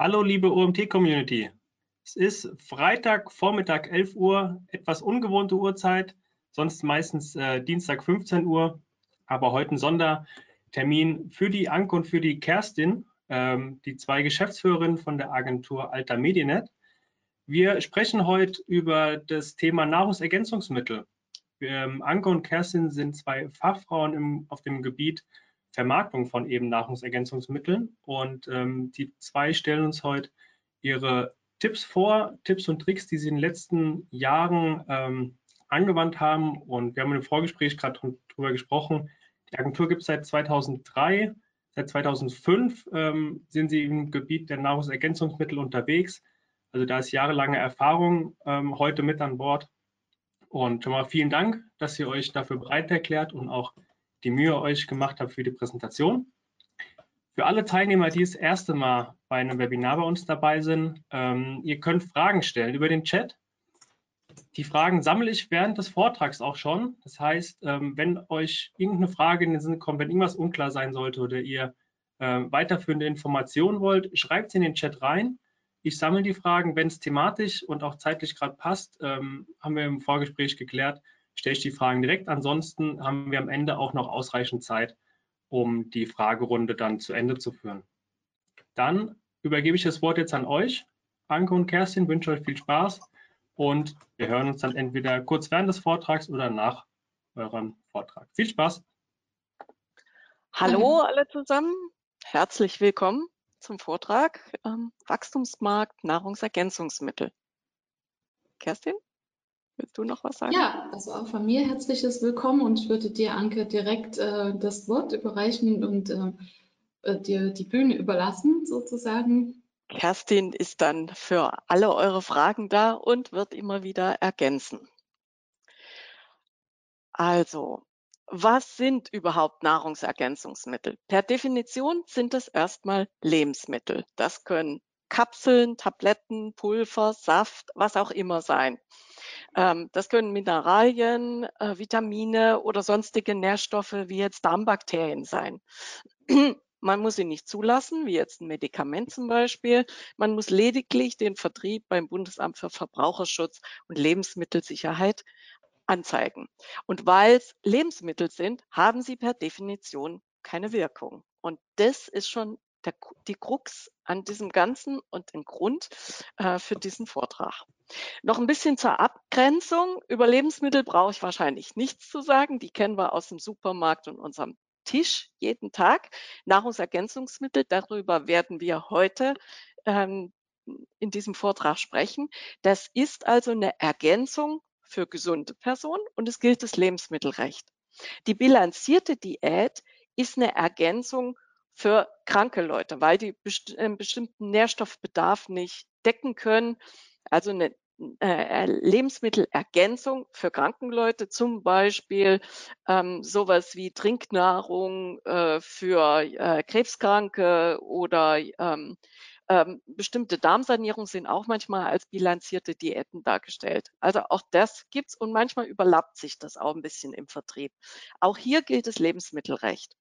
Hallo liebe OMT-Community. Es ist Freitag, Vormittag 11 Uhr, etwas ungewohnte Uhrzeit, sonst meistens äh, Dienstag 15 Uhr, aber heute ein Sondertermin für die Anke und für die Kerstin, ähm, die zwei Geschäftsführerinnen von der Agentur Alter Medienet. Wir sprechen heute über das Thema Nahrungsergänzungsmittel. Ähm, Anke und Kerstin sind zwei Fachfrauen im, auf dem Gebiet Vermarktung von eben Nahrungsergänzungsmitteln. Und ähm, die zwei stellen uns heute ihre Tipps vor, Tipps und Tricks, die sie in den letzten Jahren ähm, angewandt haben. Und wir haben im Vorgespräch gerade darüber gesprochen. Die Agentur gibt es seit 2003. Seit 2005 ähm, sind sie im Gebiet der Nahrungsergänzungsmittel unterwegs. Also da ist jahrelange Erfahrung ähm, heute mit an Bord. Und schon mal vielen Dank, dass ihr euch dafür bereit erklärt und auch die Mühe euch gemacht habt für die Präsentation. Für alle Teilnehmer, die das erste Mal bei einem Webinar bei uns dabei sind, ähm, ihr könnt Fragen stellen über den Chat. Die Fragen sammle ich während des Vortrags auch schon. Das heißt, ähm, wenn euch irgendeine Frage in den Sinn kommt, wenn irgendwas unklar sein sollte oder ihr äh, weiterführende Informationen wollt, schreibt sie in den Chat rein. Ich sammle die Fragen, wenn es thematisch und auch zeitlich gerade passt, ähm, haben wir im Vorgespräch geklärt, stelle ich die Fragen direkt. Ansonsten haben wir am Ende auch noch ausreichend Zeit, um die Fragerunde dann zu Ende zu führen. Dann übergebe ich das Wort jetzt an euch. Anke und Kerstin, wünsche euch viel Spaß und wir hören uns dann entweder kurz während des Vortrags oder nach eurem Vortrag. Viel Spaß! Hallo alle zusammen, herzlich willkommen zum Vortrag ähm, Wachstumsmarkt Nahrungsergänzungsmittel. Kerstin? Willst du noch was sagen? Ja, also auch von mir herzliches Willkommen und ich würde dir, Anke, direkt äh, das Wort überreichen und äh, äh, dir die Bühne überlassen, sozusagen. Kerstin ist dann für alle eure Fragen da und wird immer wieder ergänzen. Also, was sind überhaupt Nahrungsergänzungsmittel? Per Definition sind es erstmal Lebensmittel. Das können Kapseln, Tabletten, Pulver, Saft, was auch immer sein. Ähm, das können Mineralien, äh, Vitamine oder sonstige Nährstoffe wie jetzt Darmbakterien sein. Man muss sie nicht zulassen, wie jetzt ein Medikament zum Beispiel. Man muss lediglich den Vertrieb beim Bundesamt für Verbraucherschutz und Lebensmittelsicherheit anzeigen. Und weil es Lebensmittel sind, haben sie per Definition keine Wirkung. Und das ist schon der, die Krux an diesem Ganzen und den Grund äh, für diesen Vortrag. Noch ein bisschen zur Abgrenzung. Über Lebensmittel brauche ich wahrscheinlich nichts zu sagen. Die kennen wir aus dem Supermarkt und unserem Tisch jeden Tag. Nahrungsergänzungsmittel, darüber werden wir heute ähm, in diesem Vortrag sprechen. Das ist also eine Ergänzung für gesunde Personen und es gilt das Lebensmittelrecht. Die bilanzierte Diät ist eine Ergänzung für kranke Leute, weil die einen bestimmten Nährstoffbedarf nicht decken können. Also eine äh, Lebensmittelergänzung für kranken Leute, zum Beispiel ähm, sowas wie Trinknahrung äh, für äh, Krebskranke oder ähm, ähm, bestimmte Darmsanierungen sind auch manchmal als bilanzierte Diäten dargestellt. Also auch das gibt's und manchmal überlappt sich das auch ein bisschen im Vertrieb. Auch hier gilt das Lebensmittelrecht.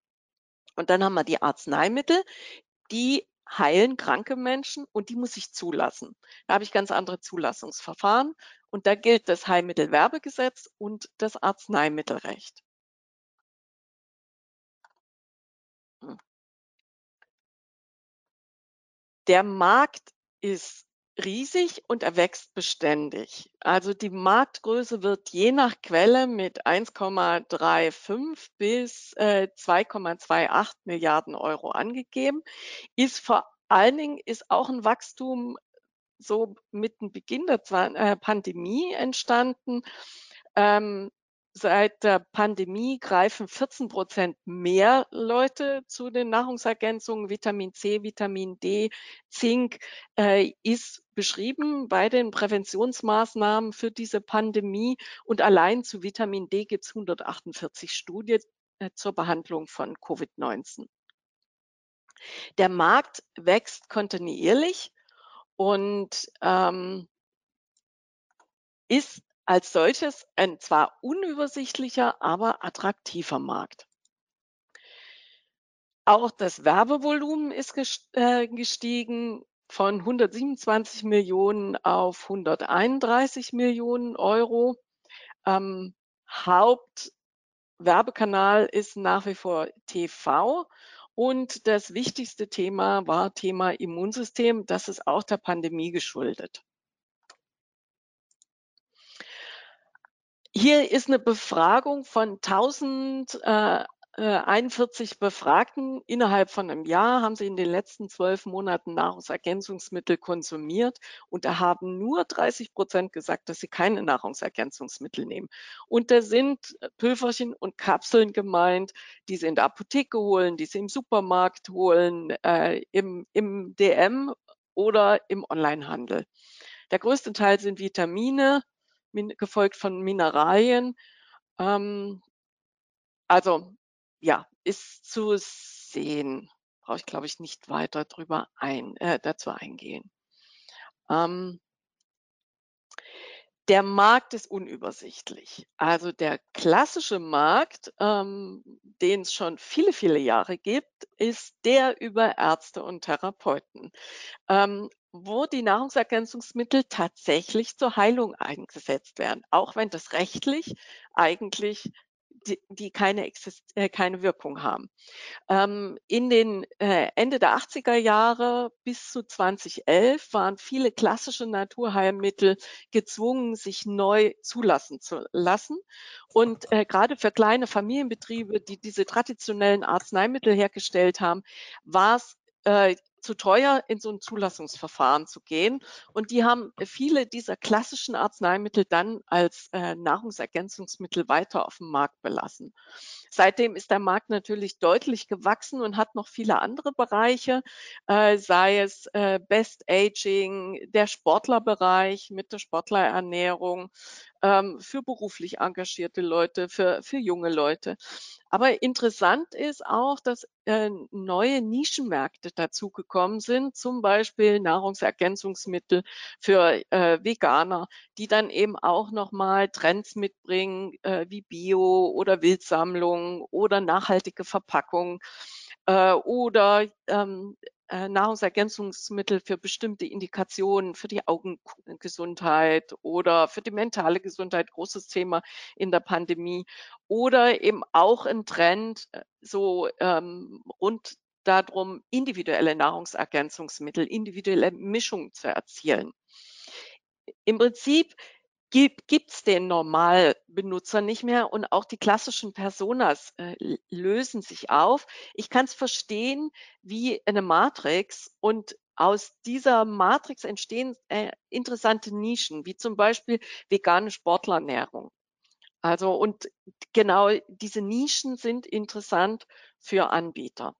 Und dann haben wir die Arzneimittel, die heilen kranke Menschen und die muss ich zulassen. Da habe ich ganz andere Zulassungsverfahren und da gilt das Heilmittelwerbegesetz und das Arzneimittelrecht. Hm. Der Markt ist riesig und er wächst beständig. Also die Marktgröße wird je nach Quelle mit 1,35 bis äh, 2,28 Milliarden Euro angegeben. Ist vor allen Dingen ist auch ein Wachstum so mit dem Beginn der äh, Pandemie entstanden. Ähm, Seit der Pandemie greifen 14 Prozent mehr Leute zu den Nahrungsergänzungen. Vitamin C, Vitamin D, Zink äh, ist beschrieben bei den Präventionsmaßnahmen für diese Pandemie. Und allein zu Vitamin D gibt es 148 Studien äh, zur Behandlung von Covid-19. Der Markt wächst kontinuierlich und ähm, ist als solches ein zwar unübersichtlicher, aber attraktiver Markt. Auch das Werbevolumen ist äh, gestiegen. von 127 Millionen auf 131 Millionen Euro. Ähm, Hauptwerbekanal ist nach wie vor TV. Und das wichtigste Thema war Thema Immunsystem. Das ist auch der Pandemie geschuldet. Hier ist eine Befragung von 1000 äh, 41 äh, Befragten innerhalb von einem Jahr haben sie in den letzten zwölf Monaten Nahrungsergänzungsmittel konsumiert und da haben nur 30 Prozent gesagt, dass sie keine Nahrungsergänzungsmittel nehmen. Und da sind Pülverchen und Kapseln gemeint, die sie in der Apotheke holen, die sie im Supermarkt holen, äh, im, im DM oder im Onlinehandel. Der größte Teil sind Vitamine, gefolgt von Mineralien. Ähm, also ja, ist zu sehen. Brauche ich, glaube ich, nicht weiter drüber ein, äh, dazu eingehen. Ähm, der Markt ist unübersichtlich. Also der klassische Markt, ähm, den es schon viele, viele Jahre gibt, ist der über Ärzte und Therapeuten, ähm, wo die Nahrungsergänzungsmittel tatsächlich zur Heilung eingesetzt werden, auch wenn das rechtlich eigentlich die, die keine, Exist äh, keine Wirkung haben. Ähm, in den äh, Ende der 80er Jahre bis zu 2011 waren viele klassische Naturheilmittel gezwungen, sich neu zulassen zu lassen. Und äh, gerade für kleine Familienbetriebe, die diese traditionellen Arzneimittel hergestellt haben, war es äh, zu teuer, in so ein Zulassungsverfahren zu gehen. Und die haben viele dieser klassischen Arzneimittel dann als äh, Nahrungsergänzungsmittel weiter auf dem Markt belassen. Seitdem ist der Markt natürlich deutlich gewachsen und hat noch viele andere Bereiche, äh, sei es äh, Best Aging, der Sportlerbereich mit der Sportlerernährung, ähm, für beruflich engagierte Leute, für, für junge Leute. Aber interessant ist auch, dass äh, neue Nischenmärkte dazugekommen sind, zum Beispiel Nahrungsergänzungsmittel für äh, Veganer, die dann eben auch nochmal Trends mitbringen, äh, wie Bio oder Wildsammlung oder nachhaltige Verpackung äh, oder ähm, äh, Nahrungsergänzungsmittel für bestimmte Indikationen, für die Augengesundheit oder für die mentale Gesundheit, großes Thema in der Pandemie. Oder eben auch ein Trend, äh, so ähm, rund darum, individuelle Nahrungsergänzungsmittel, individuelle Mischungen zu erzielen. Im Prinzip gibt es den Normalbenutzer nicht mehr und auch die klassischen Personas äh, lösen sich auf. Ich kann es verstehen wie eine Matrix und aus dieser Matrix entstehen äh, interessante Nischen, wie zum Beispiel vegane Sportlernährung. Also und genau diese Nischen sind interessant für Anbieter.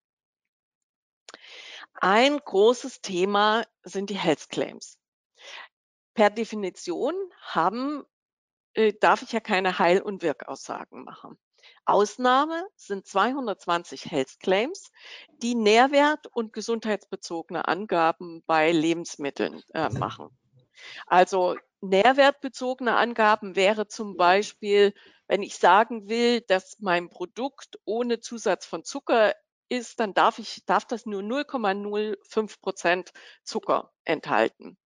Ein großes Thema sind die Health Claims per Definition haben, äh, darf ich ja keine Heil- und Wirkaussagen machen. Ausnahme sind 220 Health Claims, die Nährwert- und gesundheitsbezogene Angaben bei Lebensmitteln äh, machen. Also nährwertbezogene Angaben wäre zum Beispiel, wenn ich sagen will, dass mein Produkt ohne Zusatz von Zucker ist, dann darf ich, darf das nur 0,05 Prozent Zucker enthalten.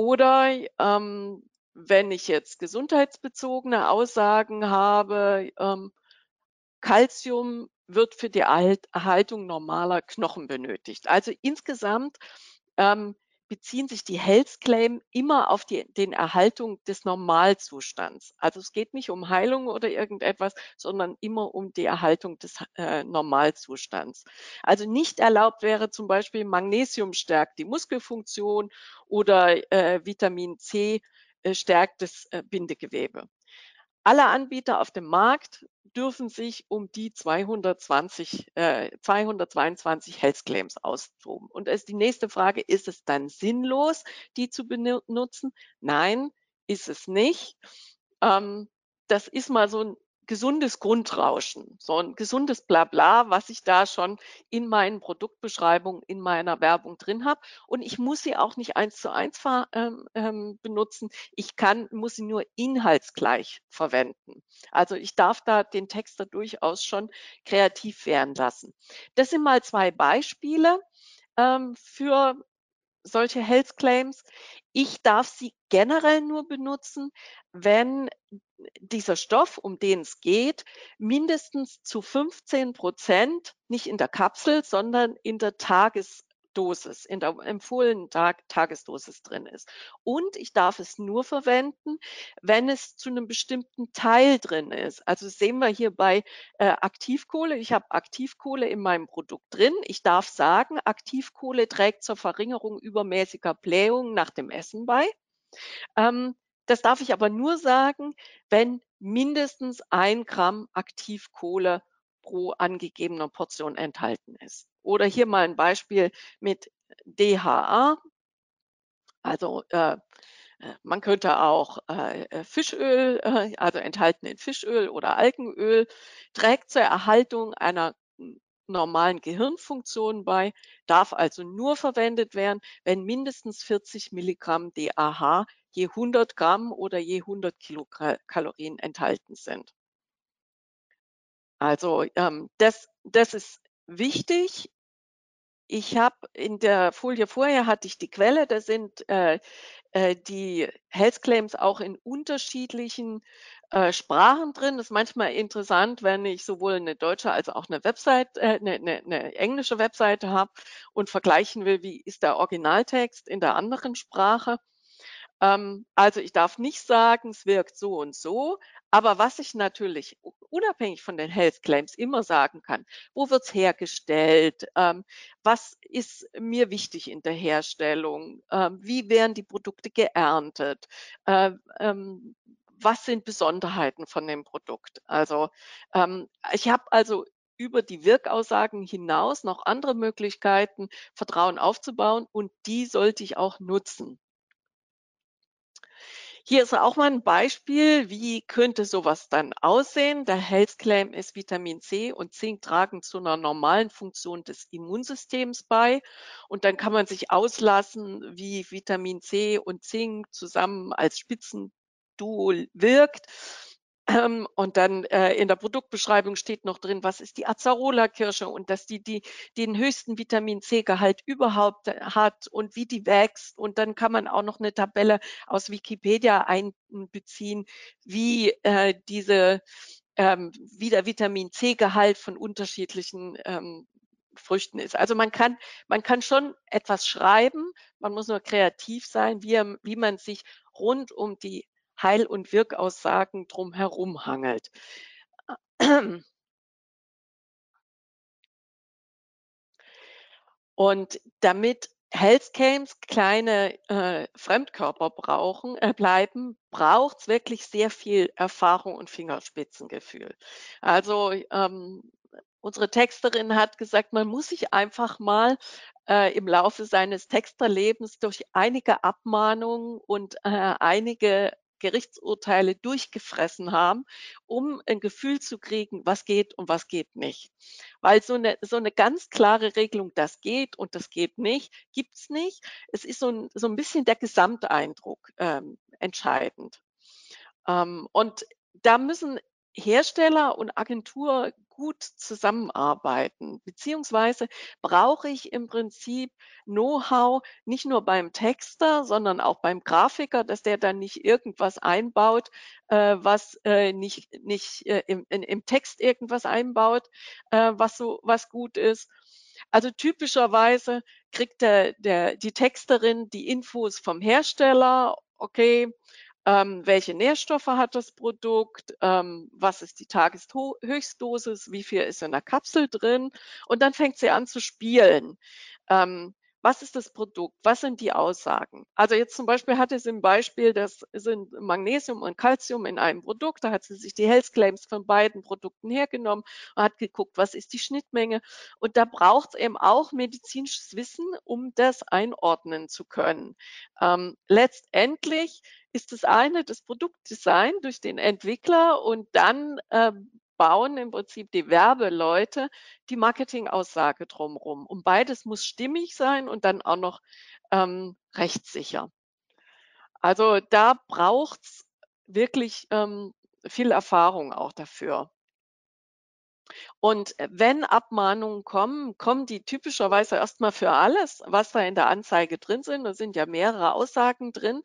Oder ähm, wenn ich jetzt gesundheitsbezogene Aussagen habe, ähm, Calcium wird für die Erhaltung normaler Knochen benötigt. Also insgesamt ähm, beziehen sich die Health Claim immer auf die den Erhaltung des Normalzustands. Also es geht nicht um Heilung oder irgendetwas, sondern immer um die Erhaltung des äh, Normalzustands. Also nicht erlaubt wäre zum Beispiel Magnesium stärkt die Muskelfunktion oder äh, Vitamin C äh, stärkt das äh, Bindegewebe. Alle Anbieter auf dem Markt dürfen sich um die 220, äh, 222 Health Claims austoben. Und ist die nächste Frage, ist es dann sinnlos, die zu benutzen? Nein, ist es nicht. Ähm, das ist mal so ein gesundes Grundrauschen, so ein gesundes Blabla, was ich da schon in meinen Produktbeschreibungen, in meiner Werbung drin habe. Und ich muss sie auch nicht eins zu eins ähm, ähm, benutzen. Ich kann, muss sie nur inhaltsgleich verwenden. Also ich darf da den Text da durchaus schon kreativ werden lassen. Das sind mal zwei Beispiele ähm, für solche Health Claims. Ich darf sie generell nur benutzen, wenn dieser Stoff, um den es geht, mindestens zu 15 Prozent nicht in der Kapsel, sondern in der Tages Dosis, in der empfohlenen Tag Tagesdosis drin ist. Und ich darf es nur verwenden, wenn es zu einem bestimmten Teil drin ist. Also sehen wir hier bei äh, Aktivkohle. Ich habe Aktivkohle in meinem Produkt drin. Ich darf sagen, Aktivkohle trägt zur Verringerung übermäßiger Blähungen nach dem Essen bei. Ähm, das darf ich aber nur sagen, wenn mindestens ein Gramm Aktivkohle pro angegebener Portion enthalten ist. Oder hier mal ein Beispiel mit DHA. Also äh, äh, man könnte auch äh, äh, Fischöl, äh, also enthalten in Fischöl oder Algenöl, trägt zur Erhaltung einer normalen Gehirnfunktion bei, darf also nur verwendet werden, wenn mindestens 40 Milligramm DAH je 100 Gramm oder je 100 Kilokalorien enthalten sind. Also ähm, das, das ist wichtig. Ich habe in der Folie vorher hatte ich die Quelle, da sind äh, äh, die Health Claims auch in unterschiedlichen äh, Sprachen drin. Das ist manchmal interessant, wenn ich sowohl eine deutsche als auch eine Website, äh, eine, eine, eine englische Webseite habe und vergleichen will, wie ist der Originaltext in der anderen Sprache. Ähm, also ich darf nicht sagen, es wirkt so und so, aber was ich natürlich unabhängig von den Health Claims immer sagen kann, wo wird's hergestellt? Ähm, was ist mir wichtig in der Herstellung? Ähm, wie werden die Produkte geerntet? Äh, was sind Besonderheiten von dem Produkt? Also ähm, ich habe also über die Wirkaussagen hinaus noch andere Möglichkeiten, Vertrauen aufzubauen und die sollte ich auch nutzen. Hier ist auch mal ein Beispiel, wie könnte sowas dann aussehen. Der Health Claim ist Vitamin C und Zink tragen zu einer normalen Funktion des Immunsystems bei. Und dann kann man sich auslassen, wie Vitamin C und Zink zusammen als Spitzenduo wirkt. Ähm, und dann äh, in der Produktbeschreibung steht noch drin, was ist die Acerola-Kirsche und dass die, die den höchsten Vitamin C-Gehalt überhaupt äh, hat und wie die wächst. Und dann kann man auch noch eine Tabelle aus Wikipedia einbeziehen, wie äh, diese ähm, wie der Vitamin C-Gehalt von unterschiedlichen ähm, Früchten ist. Also man kann, man kann schon etwas schreiben, man muss nur kreativ sein, wie, wie man sich rund um die Heil- und Wirkaussagen drumherum hangelt. Und damit Healthcams kleine äh, Fremdkörper brauchen, äh, bleiben, braucht es wirklich sehr viel Erfahrung und Fingerspitzengefühl. Also ähm, unsere Texterin hat gesagt, man muss sich einfach mal äh, im Laufe seines Texterlebens durch einige Abmahnungen und äh, einige Gerichtsurteile durchgefressen haben, um ein Gefühl zu kriegen, was geht und was geht nicht. Weil so eine, so eine ganz klare Regelung, das geht und das geht nicht, gibt's nicht. Es ist so ein, so ein bisschen der Gesamteindruck ähm, entscheidend. Ähm, und da müssen Hersteller und Agentur gut zusammenarbeiten, beziehungsweise brauche ich im Prinzip Know-how nicht nur beim Texter, sondern auch beim Grafiker, dass der dann nicht irgendwas einbaut, äh, was äh, nicht, nicht äh, im, in, im Text irgendwas einbaut, äh, was so was gut ist. Also typischerweise kriegt der, der, die Texterin die Infos vom Hersteller, okay, ähm, welche Nährstoffe hat das Produkt, ähm, was ist die Tageshöchstdosis, wie viel ist in der Kapsel drin? Und dann fängt sie an zu spielen. Ähm, was ist das Produkt? Was sind die Aussagen? Also jetzt zum Beispiel hatte sie ein Beispiel, das sind Magnesium und Calcium in einem Produkt. Da hat sie sich die Health Claims von beiden Produkten hergenommen und hat geguckt, was ist die Schnittmenge. Und da braucht es eben auch medizinisches Wissen, um das einordnen zu können. Ähm, letztendlich ist das eine das Produktdesign durch den Entwickler und dann äh, bauen im Prinzip die Werbeleute die Marketingaussage drumherum. Und beides muss stimmig sein und dann auch noch ähm, rechtssicher. Also da braucht's wirklich ähm, viel Erfahrung auch dafür. Und wenn Abmahnungen kommen, kommen die typischerweise erstmal für alles, was da in der Anzeige drin sind. Da sind ja mehrere Aussagen drin.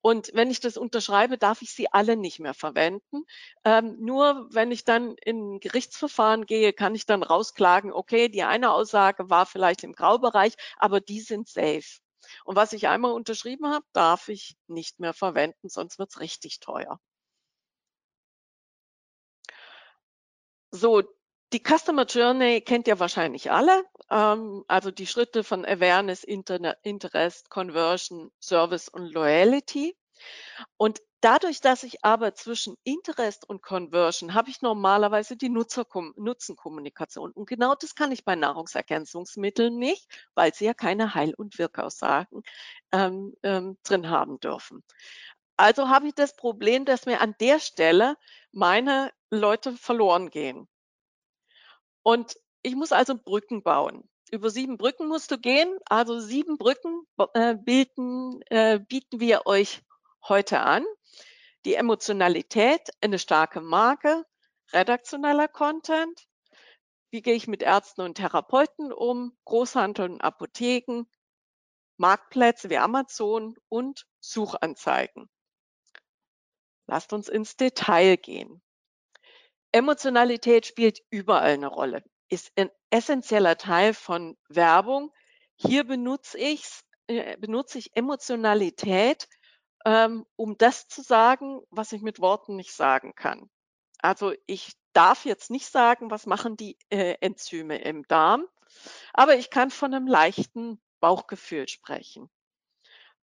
Und wenn ich das unterschreibe, darf ich sie alle nicht mehr verwenden. Ähm, nur wenn ich dann in ein Gerichtsverfahren gehe, kann ich dann rausklagen, okay, die eine Aussage war vielleicht im Graubereich, aber die sind safe. Und was ich einmal unterschrieben habe, darf ich nicht mehr verwenden, sonst wird es richtig teuer. So, die Customer Journey kennt ihr wahrscheinlich alle. Ähm, also die Schritte von Awareness, Interest, Conversion, Service und Loyalty. Und dadurch, dass ich aber zwischen Interest und Conversion habe ich normalerweise die Nutzenkommunikation. Und genau das kann ich bei Nahrungsergänzungsmitteln nicht, weil sie ja keine Heil- und Wirkaussagen ähm, ähm, drin haben dürfen. Also habe ich das Problem, dass mir an der Stelle meine Leute verloren gehen. Und ich muss also Brücken bauen. Über sieben Brücken musst du gehen. Also sieben Brücken äh, bilden, äh, bieten wir euch heute an. Die Emotionalität, eine starke Marke, redaktioneller Content. Wie gehe ich mit Ärzten und Therapeuten um? Großhandel und Apotheken, Marktplätze wie Amazon und Suchanzeigen. Lasst uns ins Detail gehen. Emotionalität spielt überall eine Rolle, ist ein essentieller Teil von Werbung. Hier benutze, ich's, äh, benutze ich Emotionalität, ähm, um das zu sagen, was ich mit Worten nicht sagen kann. Also ich darf jetzt nicht sagen, was machen die äh, Enzyme im Darm, aber ich kann von einem leichten Bauchgefühl sprechen.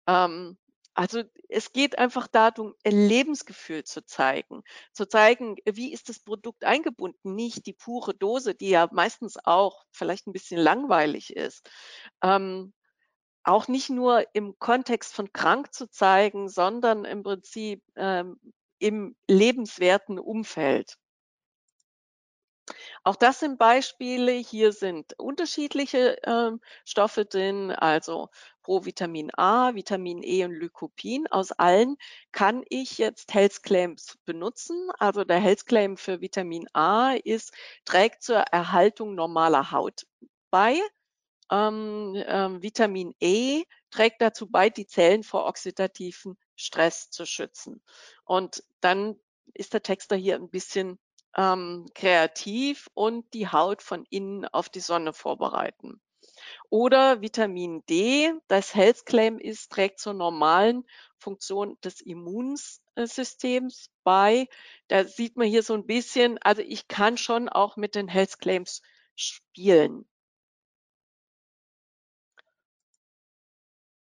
Ähm, also es geht einfach darum, ein Lebensgefühl zu zeigen, zu zeigen, wie ist das Produkt eingebunden, nicht die pure Dose, die ja meistens auch vielleicht ein bisschen langweilig ist. Ähm, auch nicht nur im Kontext von krank zu zeigen, sondern im Prinzip ähm, im lebenswerten Umfeld. Auch das sind Beispiele. Hier sind unterschiedliche ähm, Stoffe drin, also Provitamin A, Vitamin E und Lycopin. Aus allen kann ich jetzt Health Claims benutzen. Also der Health Claim für Vitamin A ist, trägt zur Erhaltung normaler Haut bei. Ähm, ähm, Vitamin E trägt dazu bei, die Zellen vor oxidativen Stress zu schützen. Und dann ist der Text da hier ein bisschen ähm, kreativ und die Haut von innen auf die Sonne vorbereiten. Oder Vitamin D, das Health Claim ist, trägt zur normalen Funktion des Immunsystems bei. Da sieht man hier so ein bisschen, also ich kann schon auch mit den Health Claims spielen.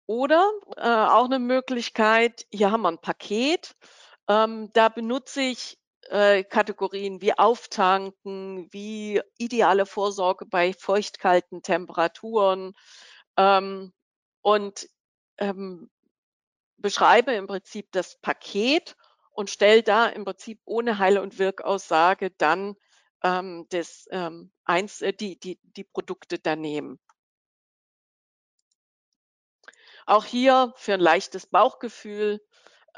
Oder äh, auch eine Möglichkeit, hier haben wir ein Paket, ähm, da benutze ich äh, Kategorien wie Auftanken, wie ideale Vorsorge bei feuchtkalten Temperaturen ähm, und ähm, beschreibe im Prinzip das Paket und stelle da im Prinzip ohne Heil- und Wirkaussage dann ähm, das, ähm, eins, äh, die, die, die Produkte daneben. Auch hier für ein leichtes Bauchgefühl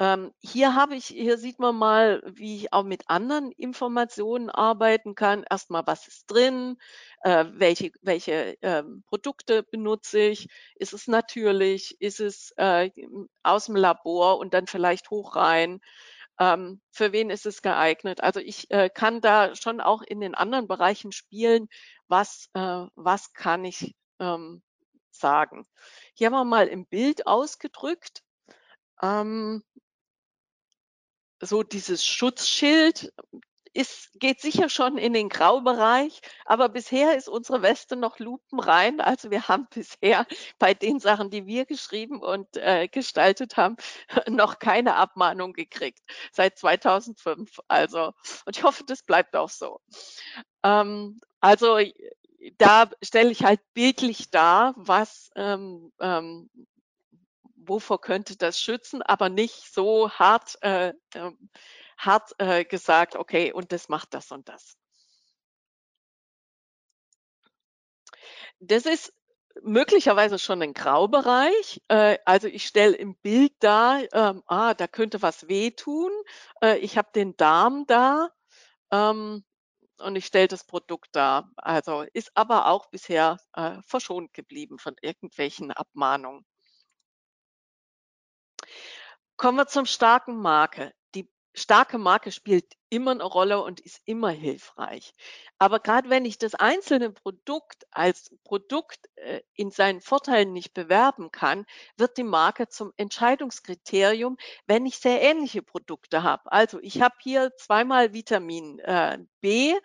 ähm, hier habe ich, hier sieht man mal, wie ich auch mit anderen Informationen arbeiten kann. Erstmal, was ist drin? Äh, welche welche ähm, Produkte benutze ich? Ist es natürlich? Ist es äh, aus dem Labor und dann vielleicht hoch rein? Ähm, für wen ist es geeignet? Also ich äh, kann da schon auch in den anderen Bereichen spielen. Was, äh, was kann ich ähm, sagen? Hier haben wir mal im Bild ausgedrückt. Ähm, so dieses Schutzschild ist, geht sicher schon in den Graubereich, aber bisher ist unsere Weste noch lupenrein. Also wir haben bisher bei den Sachen, die wir geschrieben und äh, gestaltet haben, noch keine Abmahnung gekriegt seit 2005. Also und ich hoffe, das bleibt auch so. Ähm, also da stelle ich halt bildlich dar, was ähm, ähm, wovor könnte das schützen, aber nicht so hart, äh, äh, hart äh, gesagt, okay, und das macht das und das. Das ist möglicherweise schon ein Graubereich. Äh, also ich stelle im Bild da, ähm, ah, da könnte was wehtun. Äh, ich habe den Darm da. Ähm, und ich stelle das Produkt dar. Also ist aber auch bisher äh, verschont geblieben von irgendwelchen Abmahnungen. Kommen wir zum starken Marke. Die starke Marke spielt immer eine Rolle und ist immer hilfreich. Aber gerade wenn ich das einzelne Produkt als Produkt äh, in seinen Vorteilen nicht bewerben kann, wird die Marke zum Entscheidungskriterium, wenn ich sehr ähnliche Produkte habe. Also ich habe hier zweimal Vitamin äh, B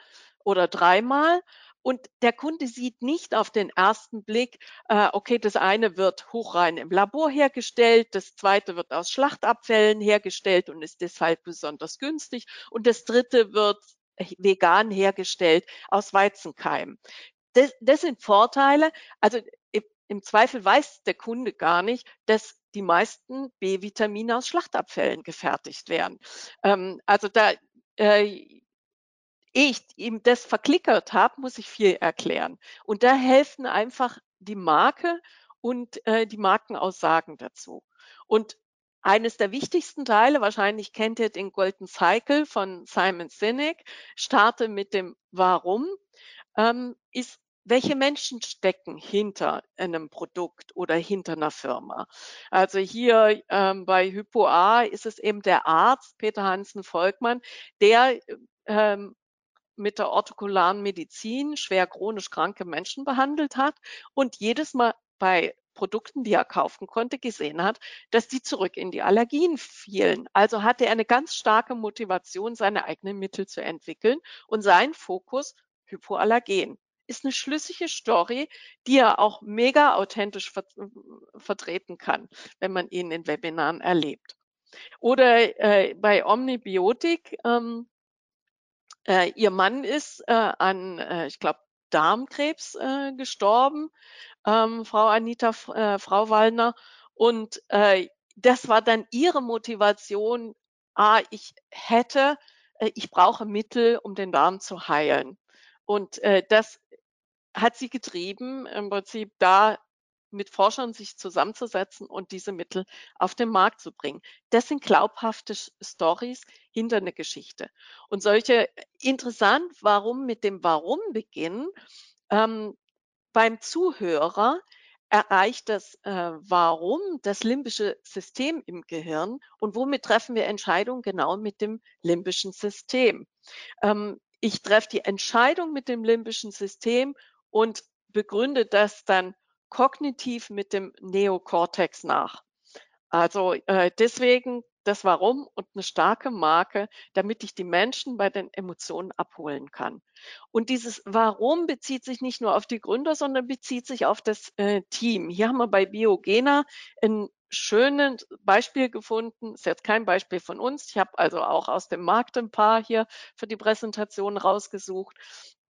oder dreimal und der Kunde sieht nicht auf den ersten Blick, äh, okay, das eine wird hochrein im Labor hergestellt, das zweite wird aus Schlachtabfällen hergestellt und ist deshalb besonders günstig und das dritte wird vegan hergestellt aus Weizenkeimen. Das, das sind Vorteile. Also im Zweifel weiß der Kunde gar nicht, dass die meisten B-Vitamine aus Schlachtabfällen gefertigt werden. Ähm, also da äh, ich ihm das verklickert habe, muss ich viel erklären. Und da helfen einfach die Marke und äh, die Markenaussagen dazu. Und eines der wichtigsten Teile, wahrscheinlich kennt ihr den Golden Cycle von Simon Sinek, starte mit dem Warum, ähm, ist, welche Menschen stecken hinter einem Produkt oder hinter einer Firma. Also hier ähm, bei HypoA ist es eben der Arzt Peter Hansen Volkmann, der ähm, mit der orthokularen Medizin schwer chronisch kranke Menschen behandelt hat und jedes Mal bei Produkten, die er kaufen konnte, gesehen hat, dass die zurück in die Allergien fielen. Also hatte er eine ganz starke Motivation, seine eigenen Mittel zu entwickeln und sein Fokus Hypoallergen. Ist eine schlüssige Story, die er auch mega authentisch ver vertreten kann, wenn man ihn in Webinaren erlebt. Oder äh, bei Omnibiotik, ähm, äh, ihr Mann ist äh, an, äh, ich glaube, Darmkrebs äh, gestorben, ähm, Frau Anita, äh, Frau Wallner. Und äh, das war dann ihre Motivation, ah, ich hätte, ich brauche Mittel, um den Darm zu heilen. Und das hat sie getrieben, im Prinzip da mit Forschern sich zusammenzusetzen und diese Mittel auf den Markt zu bringen. Das sind glaubhafte Stories hinter einer Geschichte. Und solche interessant, warum mit dem Warum beginnen, ähm, beim Zuhörer erreicht das äh, Warum das limbische System im Gehirn und womit treffen wir Entscheidungen genau mit dem limbischen System. Ähm, ich treffe die Entscheidung mit dem limbischen System und begründe das dann kognitiv mit dem Neokortex nach. Also äh, deswegen das Warum und eine starke Marke, damit ich die Menschen bei den Emotionen abholen kann. Und dieses Warum bezieht sich nicht nur auf die Gründer, sondern bezieht sich auf das äh, Team. Hier haben wir bei Biogena ein schönes Beispiel gefunden. Ist jetzt kein Beispiel von uns. Ich habe also auch aus dem Markt ein paar hier für die Präsentation rausgesucht.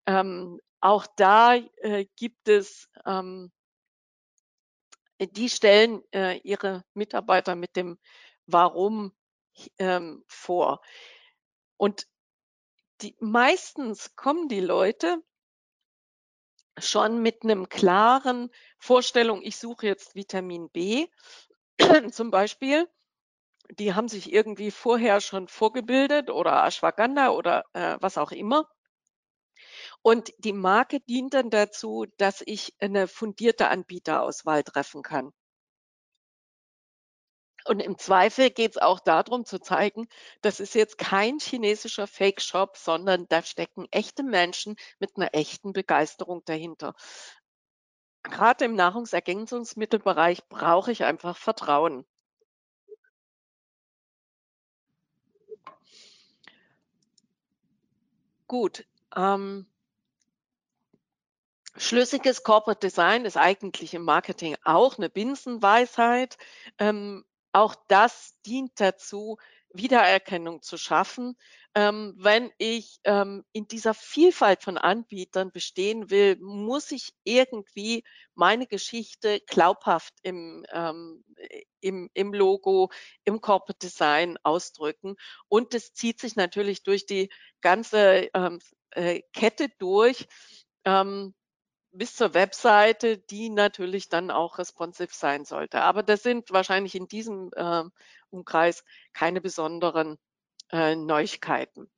Ähm, auch da äh, gibt es ähm, die stellen äh, ihre Mitarbeiter mit dem Warum ähm, vor. Und die, meistens kommen die Leute schon mit einem klaren Vorstellung, ich suche jetzt Vitamin B zum Beispiel. Die haben sich irgendwie vorher schon vorgebildet oder Ashwagandha oder äh, was auch immer. Und die Marke dient dann dazu, dass ich eine fundierte Anbieterauswahl treffen kann. Und im Zweifel geht es auch darum zu zeigen, das ist jetzt kein chinesischer Fake-Shop, sondern da stecken echte Menschen mit einer echten Begeisterung dahinter. Gerade im Nahrungsergänzungsmittelbereich brauche ich einfach Vertrauen. Gut. Ähm, Schlüssiges Corporate Design ist eigentlich im Marketing auch eine Binsenweisheit. Ähm, auch das dient dazu, Wiedererkennung zu schaffen. Ähm, wenn ich ähm, in dieser Vielfalt von Anbietern bestehen will, muss ich irgendwie meine Geschichte glaubhaft im, ähm, im, im Logo, im Corporate Design ausdrücken. Und das zieht sich natürlich durch die ganze ähm, äh, Kette durch. Ähm, bis zur Webseite, die natürlich dann auch responsive sein sollte. Aber das sind wahrscheinlich in diesem äh, Umkreis keine besonderen äh, Neuigkeiten.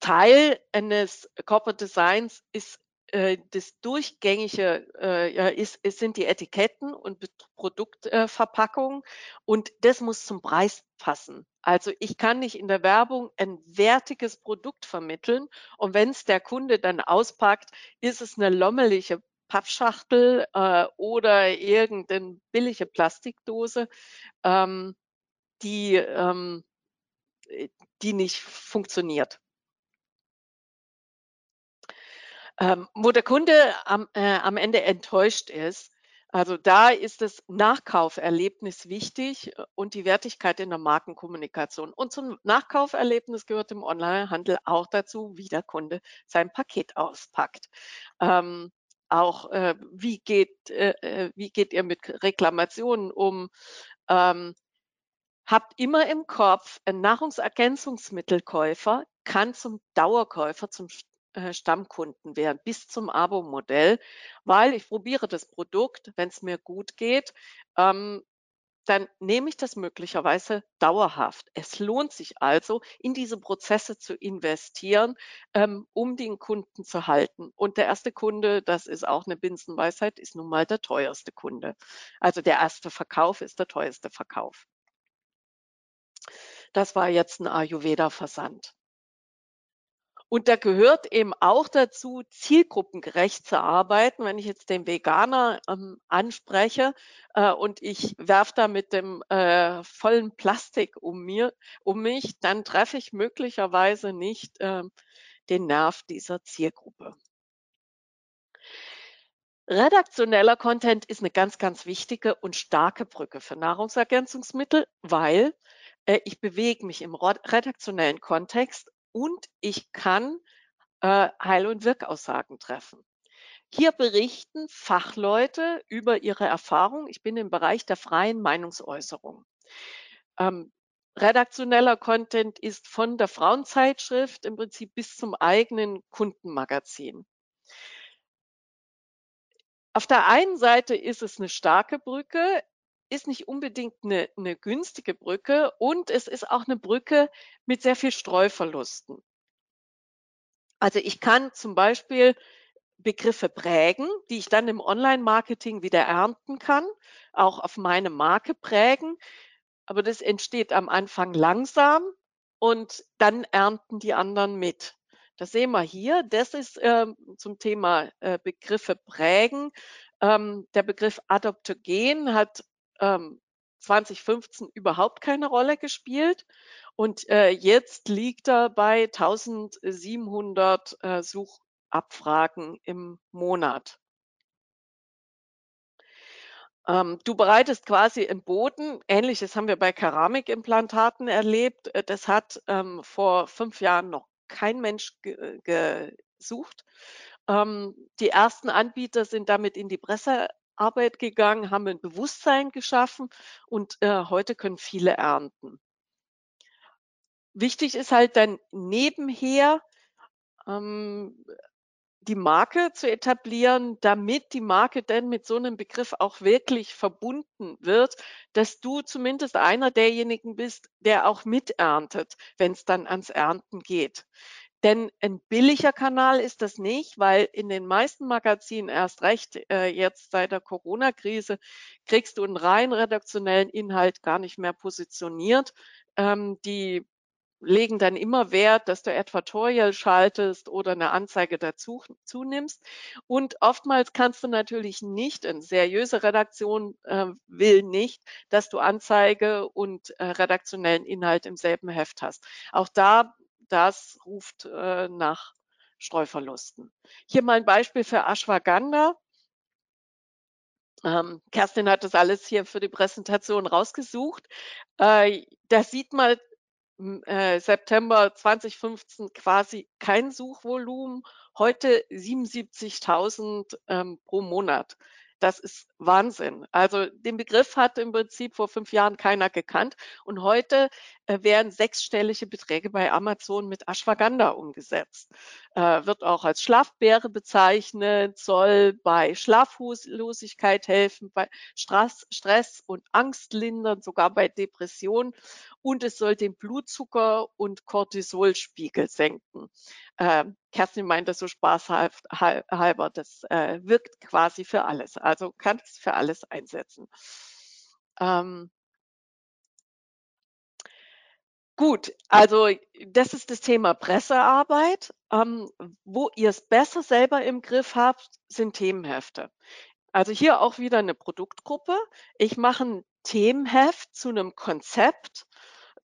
Teil eines Corporate Designs ist das durchgängige äh, ist, ist, sind die Etiketten und Produktverpackungen äh, und das muss zum Preis passen. Also ich kann nicht in der Werbung ein wertiges Produkt vermitteln und wenn es der Kunde dann auspackt, ist es eine lommelige Pappschachtel äh, oder irgendeine billige Plastikdose, ähm, die, ähm, die nicht funktioniert. Ähm, wo der Kunde am, äh, am Ende enttäuscht ist, also da ist das Nachkauferlebnis wichtig äh, und die Wertigkeit in der Markenkommunikation. Und zum Nachkauferlebnis gehört im Onlinehandel auch dazu, wie der Kunde sein Paket auspackt. Ähm, auch äh, wie, geht, äh, äh wie geht ihr mit Reklamationen um? Ähm, habt immer im Kopf, ein Nahrungsergänzungsmittelkäufer kann zum Dauerkäufer, zum äh, Stammkunden werden bis zum Abo-Modell, weil ich probiere das Produkt, wenn es mir gut geht, ähm, dann nehme ich das möglicherweise dauerhaft. Es lohnt sich also, in diese Prozesse zu investieren, ähm, um den Kunden zu halten. Und der erste Kunde, das ist auch eine Binsenweisheit, ist nun mal der teuerste Kunde. Also der erste Verkauf ist der teuerste Verkauf. Das war jetzt ein Ayurveda-Versand. Und da gehört eben auch dazu, zielgruppengerecht zu arbeiten. Wenn ich jetzt den Veganer ähm, anspreche äh, und ich werfe da mit dem äh, vollen Plastik um, mir, um mich, dann treffe ich möglicherweise nicht äh, den Nerv dieser Zielgruppe. Redaktioneller Content ist eine ganz, ganz wichtige und starke Brücke für Nahrungsergänzungsmittel, weil äh, ich bewege mich im redaktionellen Kontext und ich kann äh, Heil- und Wirkaussagen treffen. Hier berichten Fachleute über ihre Erfahrung. Ich bin im Bereich der freien Meinungsäußerung. Ähm, redaktioneller Content ist von der Frauenzeitschrift im Prinzip bis zum eigenen Kundenmagazin. Auf der einen Seite ist es eine starke Brücke, ist nicht unbedingt eine, eine günstige Brücke und es ist auch eine Brücke mit sehr viel Streuverlusten. Also ich kann zum Beispiel Begriffe prägen, die ich dann im Online-Marketing wieder ernten kann, auch auf meine Marke prägen. Aber das entsteht am Anfang langsam und dann ernten die anderen mit. Das sehen wir hier. Das ist äh, zum Thema äh, Begriffe prägen. Ähm, der Begriff Adoptogen hat ähm, 2015 überhaupt keine Rolle gespielt. Und äh, jetzt liegt er bei 1700 äh, Suchabfragen im Monat. Ähm, du bereitest quasi einen Boden. Ähnliches haben wir bei Keramikimplantaten erlebt. Äh, das hat ähm, vor fünf Jahren noch kein Mensch ge gesucht. Ähm, die ersten Anbieter sind damit in die Presse Arbeit gegangen, haben ein Bewusstsein geschaffen und äh, heute können viele ernten. Wichtig ist halt dann nebenher ähm, die Marke zu etablieren, damit die Marke dann mit so einem Begriff auch wirklich verbunden wird, dass du zumindest einer derjenigen bist, der auch miterntet, wenn es dann ans Ernten geht. Denn ein billiger Kanal ist das nicht, weil in den meisten Magazinen erst recht äh, jetzt seit der Corona-Krise kriegst du einen rein redaktionellen Inhalt gar nicht mehr positioniert. Ähm, die legen dann immer Wert, dass du Advertorial schaltest oder eine Anzeige dazu zunimmst. Und oftmals kannst du natürlich nicht, eine seriöse Redaktion äh, will nicht, dass du Anzeige und äh, redaktionellen Inhalt im selben Heft hast. Auch da das ruft äh, nach Streuverlusten. Hier mal ein Beispiel für Ashwagandha. Ähm, Kerstin hat das alles hier für die Präsentation rausgesucht. Äh, da sieht man äh, September 2015 quasi kein Suchvolumen, heute 77.000 ähm, pro Monat. Das ist Wahnsinn. Also den Begriff hat im Prinzip vor fünf Jahren keiner gekannt und heute äh, werden sechsstellige Beträge bei Amazon mit Ashwagandha umgesetzt. Äh, wird auch als Schlafbeere bezeichnet, soll bei Schlaflosigkeit helfen, bei Stress, Stress und Angst lindern, sogar bei Depression und es soll den Blutzucker und Cortisolspiegel senken. Äh, Kerstin meint das so spaßhalber, das äh, wirkt quasi für alles, also kann es für alles einsetzen. Ähm, Gut, also das ist das Thema Pressearbeit. Ähm, wo ihr es besser selber im Griff habt, sind Themenhefte. Also hier auch wieder eine Produktgruppe. Ich mache ein Themenheft zu einem Konzept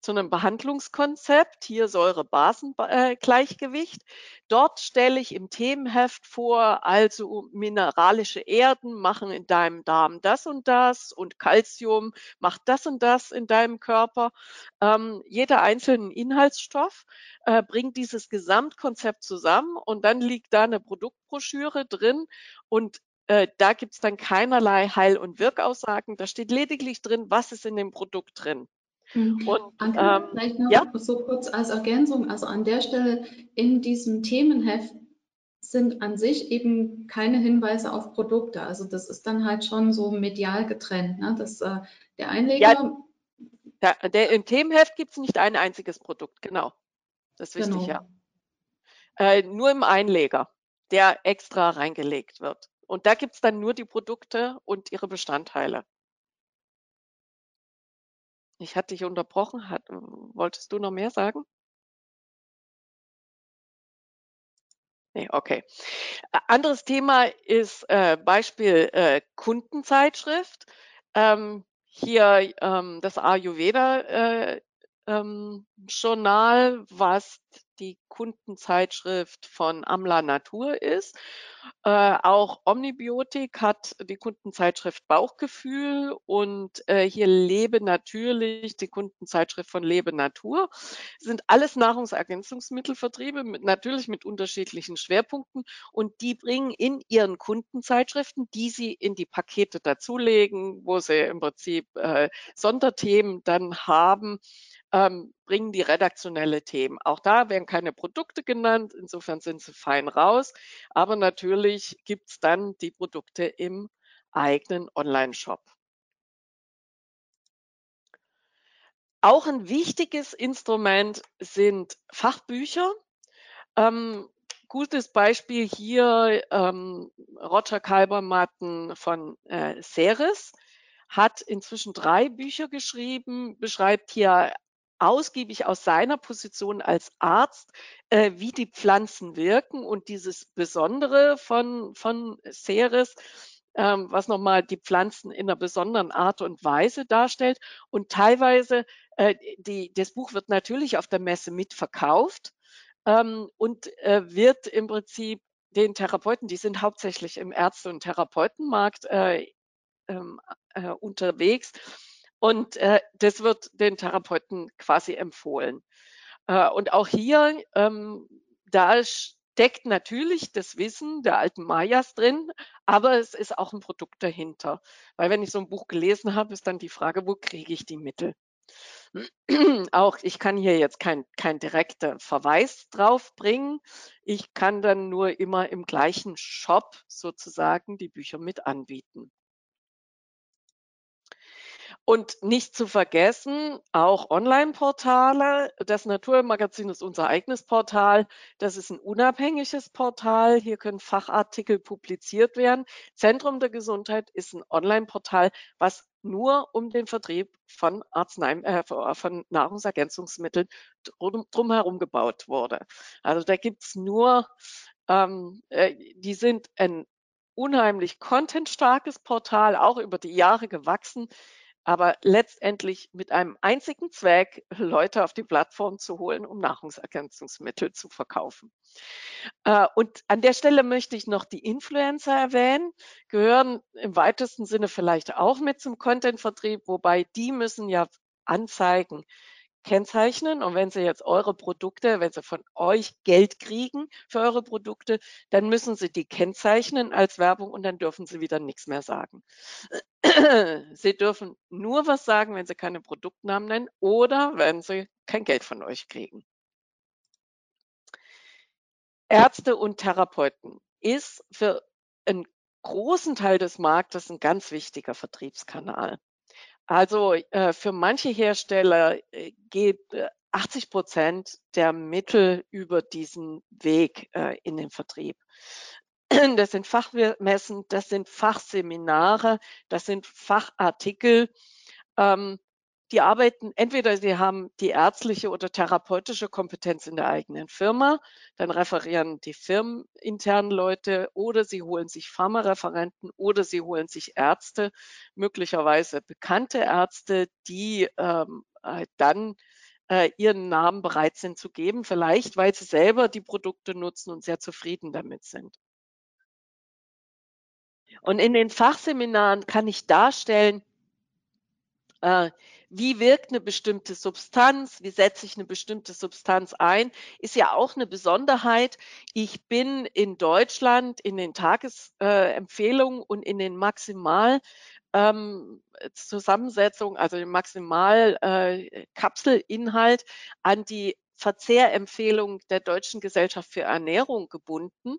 zu einem Behandlungskonzept, hier Säure-Basen-Gleichgewicht. Dort stelle ich im Themenheft vor, also mineralische Erden machen in deinem Darm das und das und Calcium macht das und das in deinem Körper. Ähm, jeder einzelne Inhaltsstoff äh, bringt dieses Gesamtkonzept zusammen und dann liegt da eine Produktbroschüre drin und äh, da gibt es dann keinerlei Heil- und Wirkaussagen. Da steht lediglich drin, was ist in dem Produkt drin. Mhm. Und, Anke, ähm, vielleicht noch ja? so kurz als Ergänzung. Also an der Stelle in diesem Themenheft sind an sich eben keine Hinweise auf Produkte. Also das ist dann halt schon so medial getrennt. Ne? Das, äh, der Einleger. Ja, der, der, Im Themenheft gibt es nicht ein einziges Produkt, genau. Das ist wichtig, genau. ja. Äh, nur im Einleger, der extra reingelegt wird. Und da gibt es dann nur die Produkte und ihre Bestandteile. Ich hatte dich unterbrochen. Hat, wolltest du noch mehr sagen? Nee, okay. Anderes Thema ist äh, Beispiel äh, Kundenzeitschrift. Ähm, hier ähm, das Ayurveda äh, ähm, Journal, was die Kundenzeitschrift von Amla Natur ist. Äh, auch Omnibiotik hat die Kundenzeitschrift Bauchgefühl und äh, hier Lebe natürlich, die Kundenzeitschrift von Lebe Natur. Sind alles Nahrungsergänzungsmittelvertriebe, mit, natürlich mit unterschiedlichen Schwerpunkten und die bringen in ihren Kundenzeitschriften, die sie in die Pakete dazulegen, wo sie im Prinzip äh, Sonderthemen dann haben, ähm, bringen die redaktionelle Themen. Auch da werden keine Produkte genannt, insofern sind sie fein raus. Aber natürlich gibt es dann die Produkte im eigenen Online-Shop. Auch ein wichtiges Instrument sind Fachbücher. Ähm, gutes Beispiel hier ähm, Roger Kalbermatten von äh, Ceres hat inzwischen drei Bücher geschrieben, beschreibt hier ausgiebig aus seiner Position als Arzt, äh, wie die Pflanzen wirken und dieses Besondere von, von Ceres, ähm, was nochmal die Pflanzen in einer besonderen Art und Weise darstellt. Und teilweise, äh, die, das Buch wird natürlich auf der Messe mitverkauft ähm, und äh, wird im Prinzip den Therapeuten, die sind hauptsächlich im Ärzte- und Therapeutenmarkt äh, ähm, äh, unterwegs, und äh, das wird den Therapeuten quasi empfohlen. Äh, und auch hier, ähm, da steckt natürlich das Wissen der alten Mayas drin, aber es ist auch ein Produkt dahinter. Weil wenn ich so ein Buch gelesen habe, ist dann die Frage, wo kriege ich die Mittel? auch ich kann hier jetzt kein, kein direkter Verweis drauf bringen. Ich kann dann nur immer im gleichen Shop sozusagen die Bücher mit anbieten. Und nicht zu vergessen, auch Online-Portale. Das Naturmagazin ist unser eigenes Portal. Das ist ein unabhängiges Portal. Hier können Fachartikel publiziert werden. Zentrum der Gesundheit ist ein Online-Portal, was nur um den Vertrieb von Arzneien, äh, von Nahrungsergänzungsmitteln drum, drumherum gebaut wurde. Also da gibt's nur, ähm, äh, die sind ein unheimlich contentstarkes Portal, auch über die Jahre gewachsen aber letztendlich mit einem einzigen Zweck, Leute auf die Plattform zu holen, um Nahrungsergänzungsmittel zu verkaufen. Äh, und an der Stelle möchte ich noch die Influencer erwähnen, gehören im weitesten Sinne vielleicht auch mit zum Content-Vertrieb, wobei die müssen ja Anzeigen kennzeichnen. Und wenn Sie jetzt eure Produkte, wenn Sie von euch Geld kriegen für eure Produkte, dann müssen Sie die kennzeichnen als Werbung und dann dürfen Sie wieder nichts mehr sagen. Sie dürfen nur was sagen, wenn Sie keine Produktnamen nennen oder wenn Sie kein Geld von euch kriegen. Ärzte und Therapeuten ist für einen großen Teil des Marktes ein ganz wichtiger Vertriebskanal. Also äh, für manche Hersteller äh, geht äh, 80 Prozent der Mittel über diesen Weg äh, in den Vertrieb. Das sind Fachmessen, das sind Fachseminare, das sind Fachartikel. Ähm, die arbeiten, entweder sie haben die ärztliche oder therapeutische Kompetenz in der eigenen Firma, dann referieren die firmeninternen Leute oder sie holen sich Pharmareferenten oder sie holen sich Ärzte, möglicherweise bekannte Ärzte, die ähm, äh, dann äh, ihren Namen bereit sind zu geben, vielleicht weil sie selber die Produkte nutzen und sehr zufrieden damit sind. Und in den Fachseminaren kann ich darstellen, äh, wie wirkt eine bestimmte Substanz, wie setze ich eine bestimmte Substanz ein, ist ja auch eine Besonderheit. Ich bin in Deutschland in den Tagesempfehlungen und in den Maximal ähm, Zusammensetzung, also den Maximalkapselinhalt äh, an die Verzehrempfehlung der Deutschen Gesellschaft für Ernährung gebunden.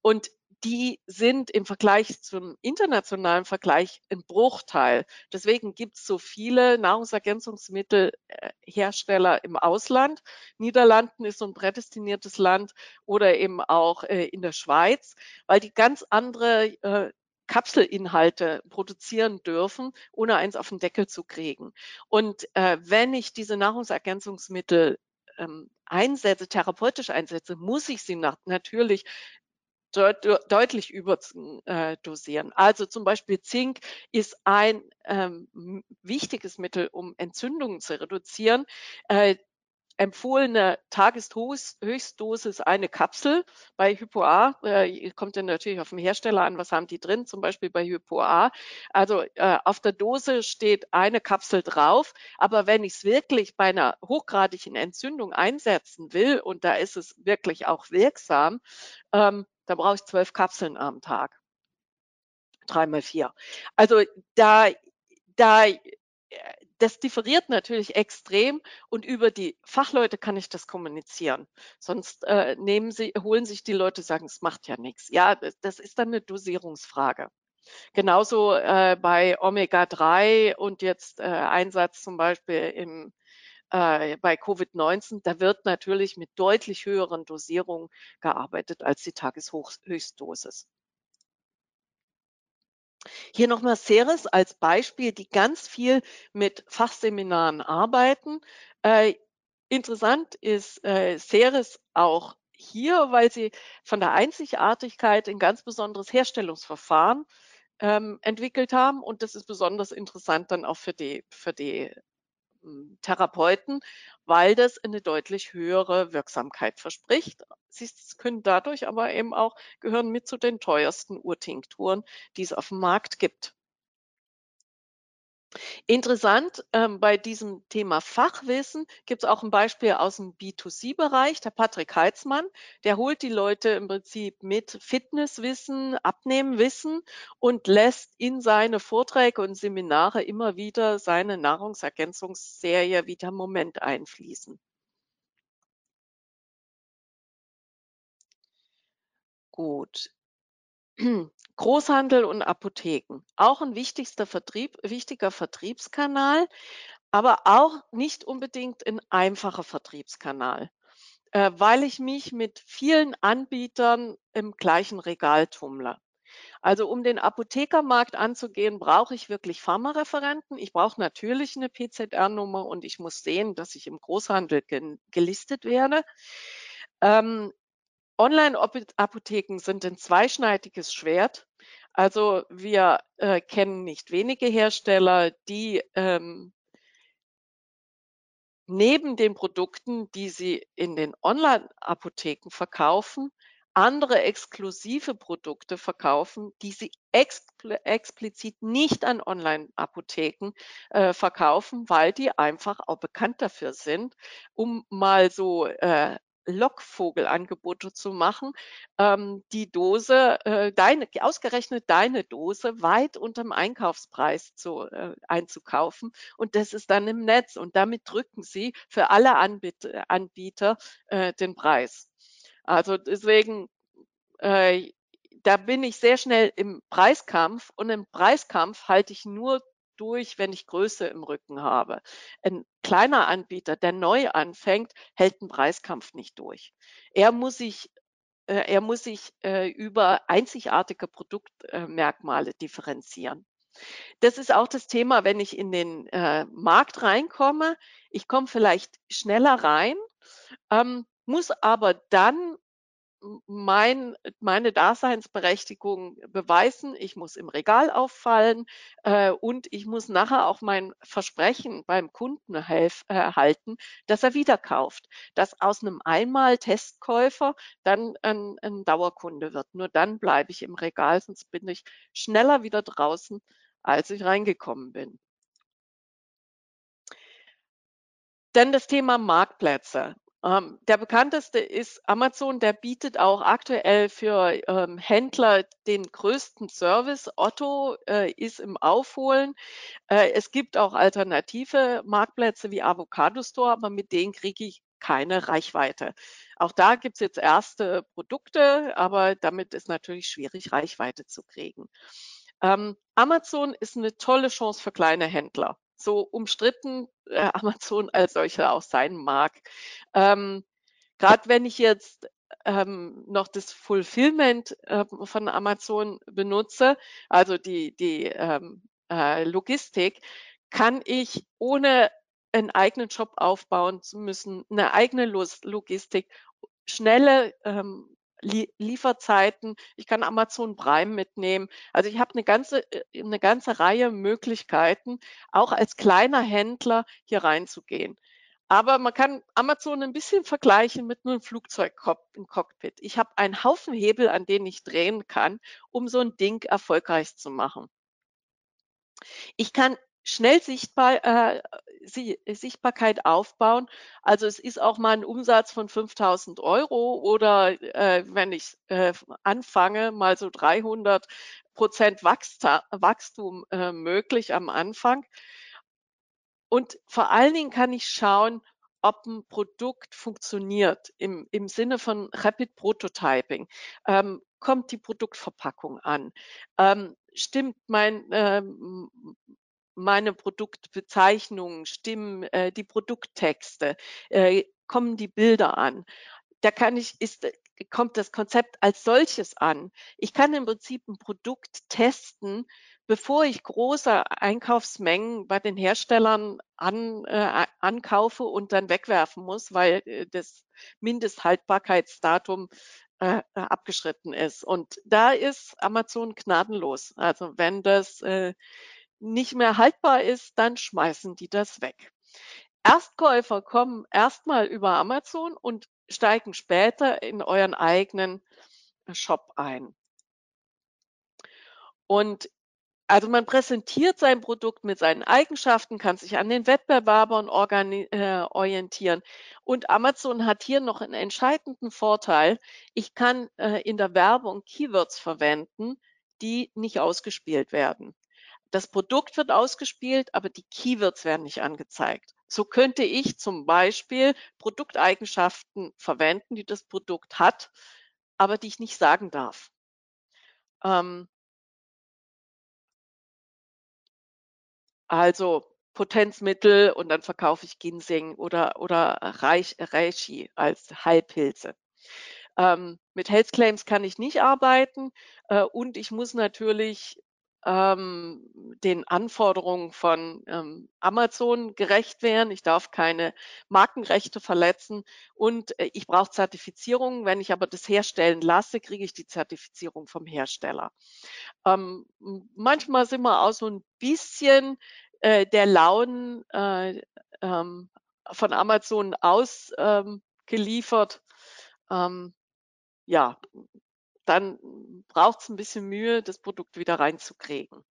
Und die sind im Vergleich zum internationalen Vergleich ein Bruchteil. Deswegen gibt es so viele Nahrungsergänzungsmittelhersteller im Ausland. Niederlanden ist so ein prädestiniertes Land oder eben auch äh, in der Schweiz, weil die ganz andere äh, Kapselinhalte produzieren dürfen, ohne eins auf den Deckel zu kriegen. Und äh, wenn ich diese Nahrungsergänzungsmittel ähm, einsetze, therapeutisch einsetze, muss ich sie nach, natürlich deut deutlich überdosieren. Äh, also zum Beispiel Zink ist ein ähm, wichtiges Mittel, um Entzündungen zu reduzieren. Äh, empfohlene Tageshöchstdosis eine Kapsel bei HypoA. Äh, kommt dann natürlich auf den Hersteller an, was haben die drin, zum Beispiel bei HypoA. Also äh, auf der Dose steht eine Kapsel drauf, aber wenn ich es wirklich bei einer hochgradigen Entzündung einsetzen will, und da ist es wirklich auch wirksam, ähm, da brauche ich zwölf Kapseln am Tag. Drei mal vier. Also da, da das differiert natürlich extrem und über die Fachleute kann ich das kommunizieren. Sonst äh, nehmen sie, holen sich die Leute, sagen, es macht ja nichts. Ja, das, das ist dann eine Dosierungsfrage. Genauso äh, bei Omega-3 und jetzt äh, Einsatz zum Beispiel im, äh, bei Covid-19, da wird natürlich mit deutlich höheren Dosierungen gearbeitet als die Tageshöchstdosis. Hier nochmal Ceres als Beispiel, die ganz viel mit Fachseminaren arbeiten. Äh, interessant ist äh, Ceres auch hier, weil sie von der Einzigartigkeit ein ganz besonderes Herstellungsverfahren ähm, entwickelt haben. Und das ist besonders interessant dann auch für die, für die Therapeuten, weil das eine deutlich höhere Wirksamkeit verspricht. Sie können dadurch aber eben auch gehören mit zu den teuersten Urtinkturen, die es auf dem Markt gibt. Interessant ähm, bei diesem Thema Fachwissen gibt es auch ein Beispiel aus dem B2C-Bereich. Der Patrick Heitzmann, der holt die Leute im Prinzip mit Fitnesswissen, Abnehmwissen und lässt in seine Vorträge und Seminare immer wieder seine Nahrungsergänzungsserie Vita Moment einfließen. Gut. Großhandel und Apotheken. Auch ein wichtigster Vertrieb, wichtiger Vertriebskanal, aber auch nicht unbedingt ein einfacher Vertriebskanal, äh, weil ich mich mit vielen Anbietern im gleichen Regal tummle. Also um den Apothekermarkt anzugehen, brauche ich wirklich Pharmareferenten. Ich brauche natürlich eine PZR-Nummer und ich muss sehen, dass ich im Großhandel gelistet werde. Ähm, Online-Apotheken sind ein zweischneidiges Schwert. Also wir äh, kennen nicht wenige Hersteller, die ähm, neben den Produkten, die sie in den Online-Apotheken verkaufen, andere exklusive Produkte verkaufen, die sie expl explizit nicht an Online-Apotheken äh, verkaufen, weil die einfach auch bekannt dafür sind, um mal so äh, Lockvogelangebote zu machen, ähm, die Dose, äh, deine, ausgerechnet deine Dose weit unterm Einkaufspreis zu, äh, einzukaufen. Und das ist dann im Netz. Und damit drücken sie für alle Anbieter, Anbieter äh, den Preis. Also deswegen, äh, da bin ich sehr schnell im Preiskampf und im Preiskampf halte ich nur durch, wenn ich Größe im Rücken habe. Ein kleiner Anbieter, der neu anfängt, hält einen Preiskampf nicht durch. Er muss sich äh, er muss sich äh, über einzigartige Produktmerkmale differenzieren. Das ist auch das Thema, wenn ich in den äh, Markt reinkomme. Ich komme vielleicht schneller rein, ähm, muss aber dann mein, meine Daseinsberechtigung beweisen. Ich muss im Regal auffallen äh, und ich muss nachher auch mein Versprechen beim Kunden helf, äh, halten, dass er wieder kauft. Dass aus einem Einmal-Testkäufer dann ein, ein Dauerkunde wird. Nur dann bleibe ich im Regal, sonst bin ich schneller wieder draußen, als ich reingekommen bin. Dann das Thema Marktplätze. Ähm, der bekannteste ist Amazon, der bietet auch aktuell für ähm, Händler den größten Service. Otto äh, ist im Aufholen. Äh, es gibt auch alternative Marktplätze wie Avocado Store, aber mit denen kriege ich keine Reichweite. Auch da gibt es jetzt erste Produkte, aber damit ist natürlich schwierig, Reichweite zu kriegen. Ähm, Amazon ist eine tolle Chance für kleine Händler so umstritten äh, Amazon als solcher auch sein mag. Ähm, Gerade wenn ich jetzt ähm, noch das Fulfillment äh, von Amazon benutze, also die, die ähm, äh, Logistik, kann ich ohne einen eigenen Shop aufbauen zu müssen, eine eigene Logistik, schnelle ähm, Lieferzeiten. Ich kann Amazon Prime mitnehmen. Also ich habe eine ganze, äh, eine ganze Reihe Möglichkeiten, auch als kleiner Händler hier reinzugehen. Aber man kann Amazon ein bisschen vergleichen mit einem Flugzeug im Cockpit. Ich habe einen Haufen Hebel, an denen ich drehen kann, um so ein Ding erfolgreich zu machen. Ich kann schnell sichtbar, äh, Sichtbarkeit aufbauen. Also es ist auch mal ein Umsatz von 5000 Euro oder äh, wenn ich äh, anfange, mal so 300 Prozent Wachstum äh, möglich am Anfang. Und vor allen Dingen kann ich schauen, ob ein Produkt funktioniert im, im Sinne von Rapid Prototyping. Ähm, kommt die Produktverpackung an? Ähm, stimmt mein, ähm, meine Produktbezeichnungen, stimmen äh, die Produkttexte, äh, kommen die Bilder an. Da kann ich, ist, kommt das Konzept als solches an. Ich kann im Prinzip ein Produkt testen, bevor ich große Einkaufsmengen bei den Herstellern an, äh, ankaufe und dann wegwerfen muss, weil äh, das Mindesthaltbarkeitsdatum äh, abgeschritten ist. Und da ist Amazon gnadenlos. Also wenn das äh, nicht mehr haltbar ist, dann schmeißen die das weg. Erstkäufer kommen erstmal über Amazon und steigen später in euren eigenen Shop ein. Und also man präsentiert sein Produkt mit seinen Eigenschaften, kann sich an den Wettbewerbern äh, orientieren. Und Amazon hat hier noch einen entscheidenden Vorteil. Ich kann äh, in der Werbung Keywords verwenden, die nicht ausgespielt werden. Das Produkt wird ausgespielt, aber die Keywords werden nicht angezeigt. So könnte ich zum Beispiel Produkteigenschaften verwenden, die das Produkt hat, aber die ich nicht sagen darf. Ähm, also Potenzmittel und dann verkaufe ich Ginseng oder, oder Reich, Reishi als Heilpilze. Ähm, mit Health Claims kann ich nicht arbeiten äh, und ich muss natürlich ähm, den Anforderungen von ähm, Amazon gerecht werden. Ich darf keine Markenrechte verletzen und äh, ich brauche Zertifizierung. Wenn ich aber das herstellen lasse, kriege ich die Zertifizierung vom Hersteller. Ähm, manchmal sind wir auch so ein bisschen äh, der Launen äh, ähm, von Amazon ausgeliefert. Ähm, ja, dann braucht es ein bisschen Mühe, das Produkt wieder reinzukriegen.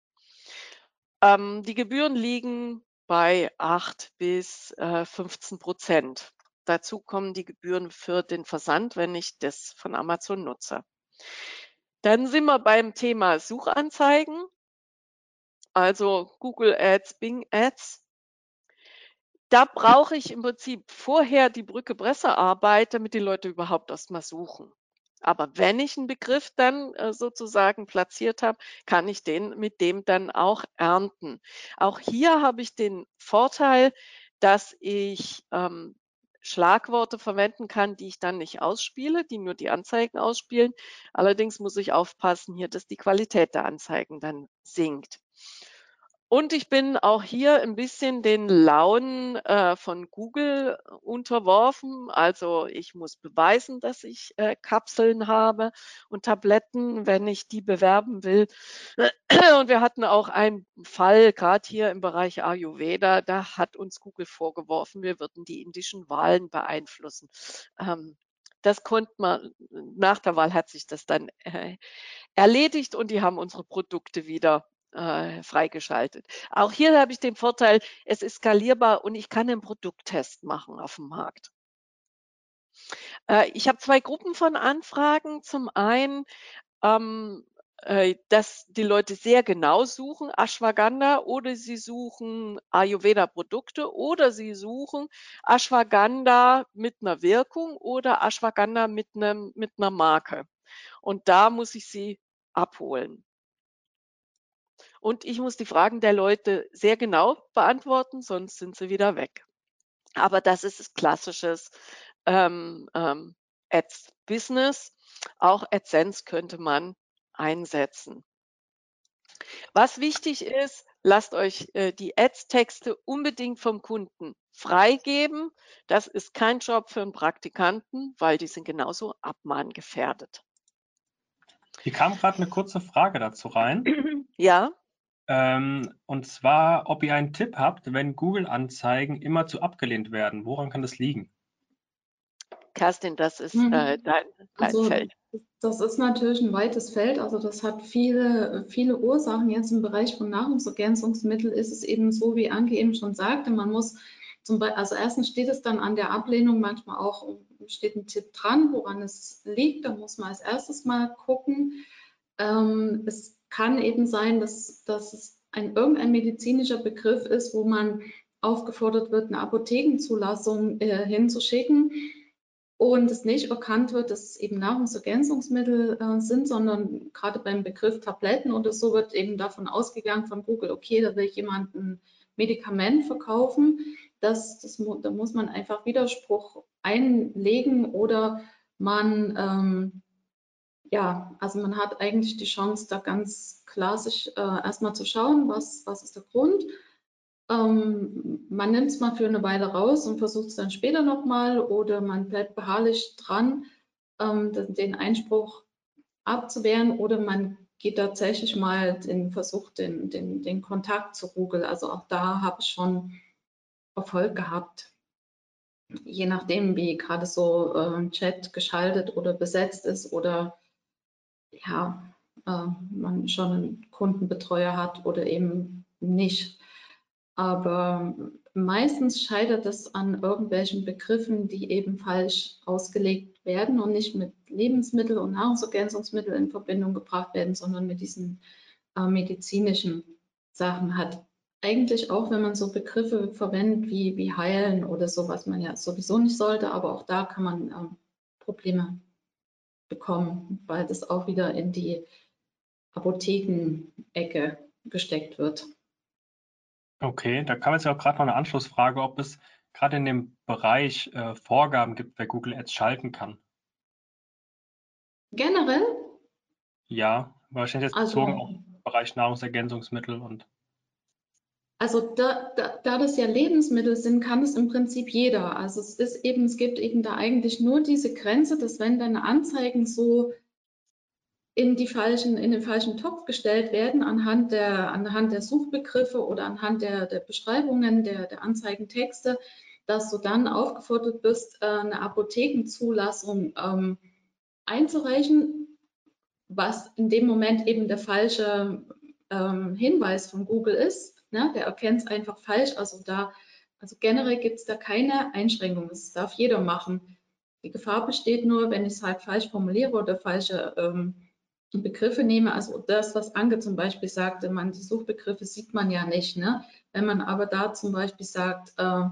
Ähm, die Gebühren liegen bei 8 bis äh, 15 Prozent. Dazu kommen die Gebühren für den Versand, wenn ich das von Amazon nutze. Dann sind wir beim Thema Suchanzeigen, also Google Ads, Bing Ads. da brauche ich im Prinzip vorher die Brücke Pressearbeit, damit die Leute überhaupt erst mal suchen. Aber wenn ich einen Begriff dann äh, sozusagen platziert habe, kann ich den mit dem dann auch ernten. Auch hier habe ich den Vorteil, dass ich ähm, Schlagworte verwenden kann, die ich dann nicht ausspiele, die nur die Anzeigen ausspielen. Allerdings muss ich aufpassen hier, dass die Qualität der Anzeigen dann sinkt. Und ich bin auch hier ein bisschen den Launen äh, von Google unterworfen. Also ich muss beweisen, dass ich äh, Kapseln habe und Tabletten, wenn ich die bewerben will. Und wir hatten auch einen Fall, gerade hier im Bereich Ayurveda, da hat uns Google vorgeworfen, wir würden die indischen Wahlen beeinflussen. Ähm, das konnte man, nach der Wahl hat sich das dann äh, erledigt und die haben unsere Produkte wieder äh, freigeschaltet. Auch hier habe ich den Vorteil, es ist skalierbar und ich kann einen Produkttest machen auf dem Markt. Äh, ich habe zwei Gruppen von Anfragen. Zum einen, ähm, äh, dass die Leute sehr genau suchen, Ashwagandha, oder sie suchen Ayurveda-Produkte, oder sie suchen Ashwagandha mit einer Wirkung oder Ashwagandha mit, einem, mit einer Marke. Und da muss ich sie abholen. Und ich muss die Fragen der Leute sehr genau beantworten, sonst sind sie wieder weg. Aber das ist klassisches ähm, ähm, Ads-Business. Auch AdSense könnte man einsetzen. Was wichtig ist, lasst euch äh, die Ads-Texte unbedingt vom Kunden freigeben. Das ist kein Job für einen Praktikanten, weil die sind genauso abmahngefährdet. Hier kam gerade eine kurze Frage dazu rein. Ja. Ähm, und zwar, ob ihr einen Tipp habt, wenn Google-Anzeigen immer zu abgelehnt werden. Woran kann das liegen? Kerstin, das ist mhm. äh, dein, dein also, Feld. Das ist natürlich ein weites Feld. Also das hat viele, viele Ursachen. Jetzt im Bereich von Nahrungsergänzungsmitteln ist es eben so, wie Anke eben schon sagte, man muss zum Beispiel, also erstens steht es dann an der Ablehnung manchmal auch, steht ein Tipp dran, woran es liegt. Da muss man als erstes mal gucken. Ähm, es kann eben sein, dass, dass es ein irgendein medizinischer Begriff ist, wo man aufgefordert wird, eine Apothekenzulassung äh, hinzuschicken und es nicht erkannt wird, dass es eben Nahrungsergänzungsmittel äh, sind, sondern gerade beim Begriff Tabletten oder so wird eben davon ausgegangen von Google, okay, da will jemand ein Medikament verkaufen. Das, das, da muss man einfach Widerspruch einlegen oder man ähm, ja, also man hat eigentlich die Chance, da ganz klar sich äh, erstmal zu schauen, was, was ist der Grund. Ähm, man nimmt es mal für eine Weile raus und versucht es dann später nochmal oder man bleibt beharrlich dran, ähm, den Einspruch abzuwehren oder man geht tatsächlich mal den Versuch, den, den, den Kontakt zu Google. Also auch da habe ich schon Erfolg gehabt. Je nachdem, wie gerade so äh, Chat geschaltet oder besetzt ist oder ja, äh, man schon einen Kundenbetreuer hat oder eben nicht. Aber meistens scheitert es an irgendwelchen Begriffen, die eben falsch ausgelegt werden und nicht mit Lebensmittel und Nahrungsergänzungsmitteln in Verbindung gebracht werden, sondern mit diesen äh, medizinischen Sachen hat. Eigentlich auch, wenn man so Begriffe verwendet wie, wie heilen oder so, was man ja sowieso nicht sollte, aber auch da kann man äh, Probleme bekommen, weil das auch wieder in die Apothekenecke gesteckt wird. Okay, da kam jetzt ja auch gerade noch eine Anschlussfrage, ob es gerade in dem Bereich äh, Vorgaben gibt, wer Google Ads schalten kann. Generell? Ja, wahrscheinlich jetzt also, bezogen auf den Bereich Nahrungsergänzungsmittel und also da, da, da das ja Lebensmittel sind, kann es im Prinzip jeder. Also es ist eben, es gibt eben da eigentlich nur diese Grenze, dass wenn deine Anzeigen so in die falschen, in den falschen Topf gestellt werden anhand der, anhand der Suchbegriffe oder anhand der, der Beschreibungen der, der Anzeigentexte, dass du dann aufgefordert bist, äh, eine Apothekenzulassung ähm, einzureichen, was in dem Moment eben der falsche ähm, Hinweis von Google ist. Ne? Der erkennt es einfach falsch. Also da, also generell gibt es da keine Einschränkungen. Das darf jeder machen. Die Gefahr besteht nur, wenn ich es halt falsch formuliere oder falsche ähm, Begriffe nehme. Also das, was Anke zum Beispiel sagte, man, die Suchbegriffe sieht man ja nicht. Ne? Wenn man aber da zum Beispiel sagt, äh,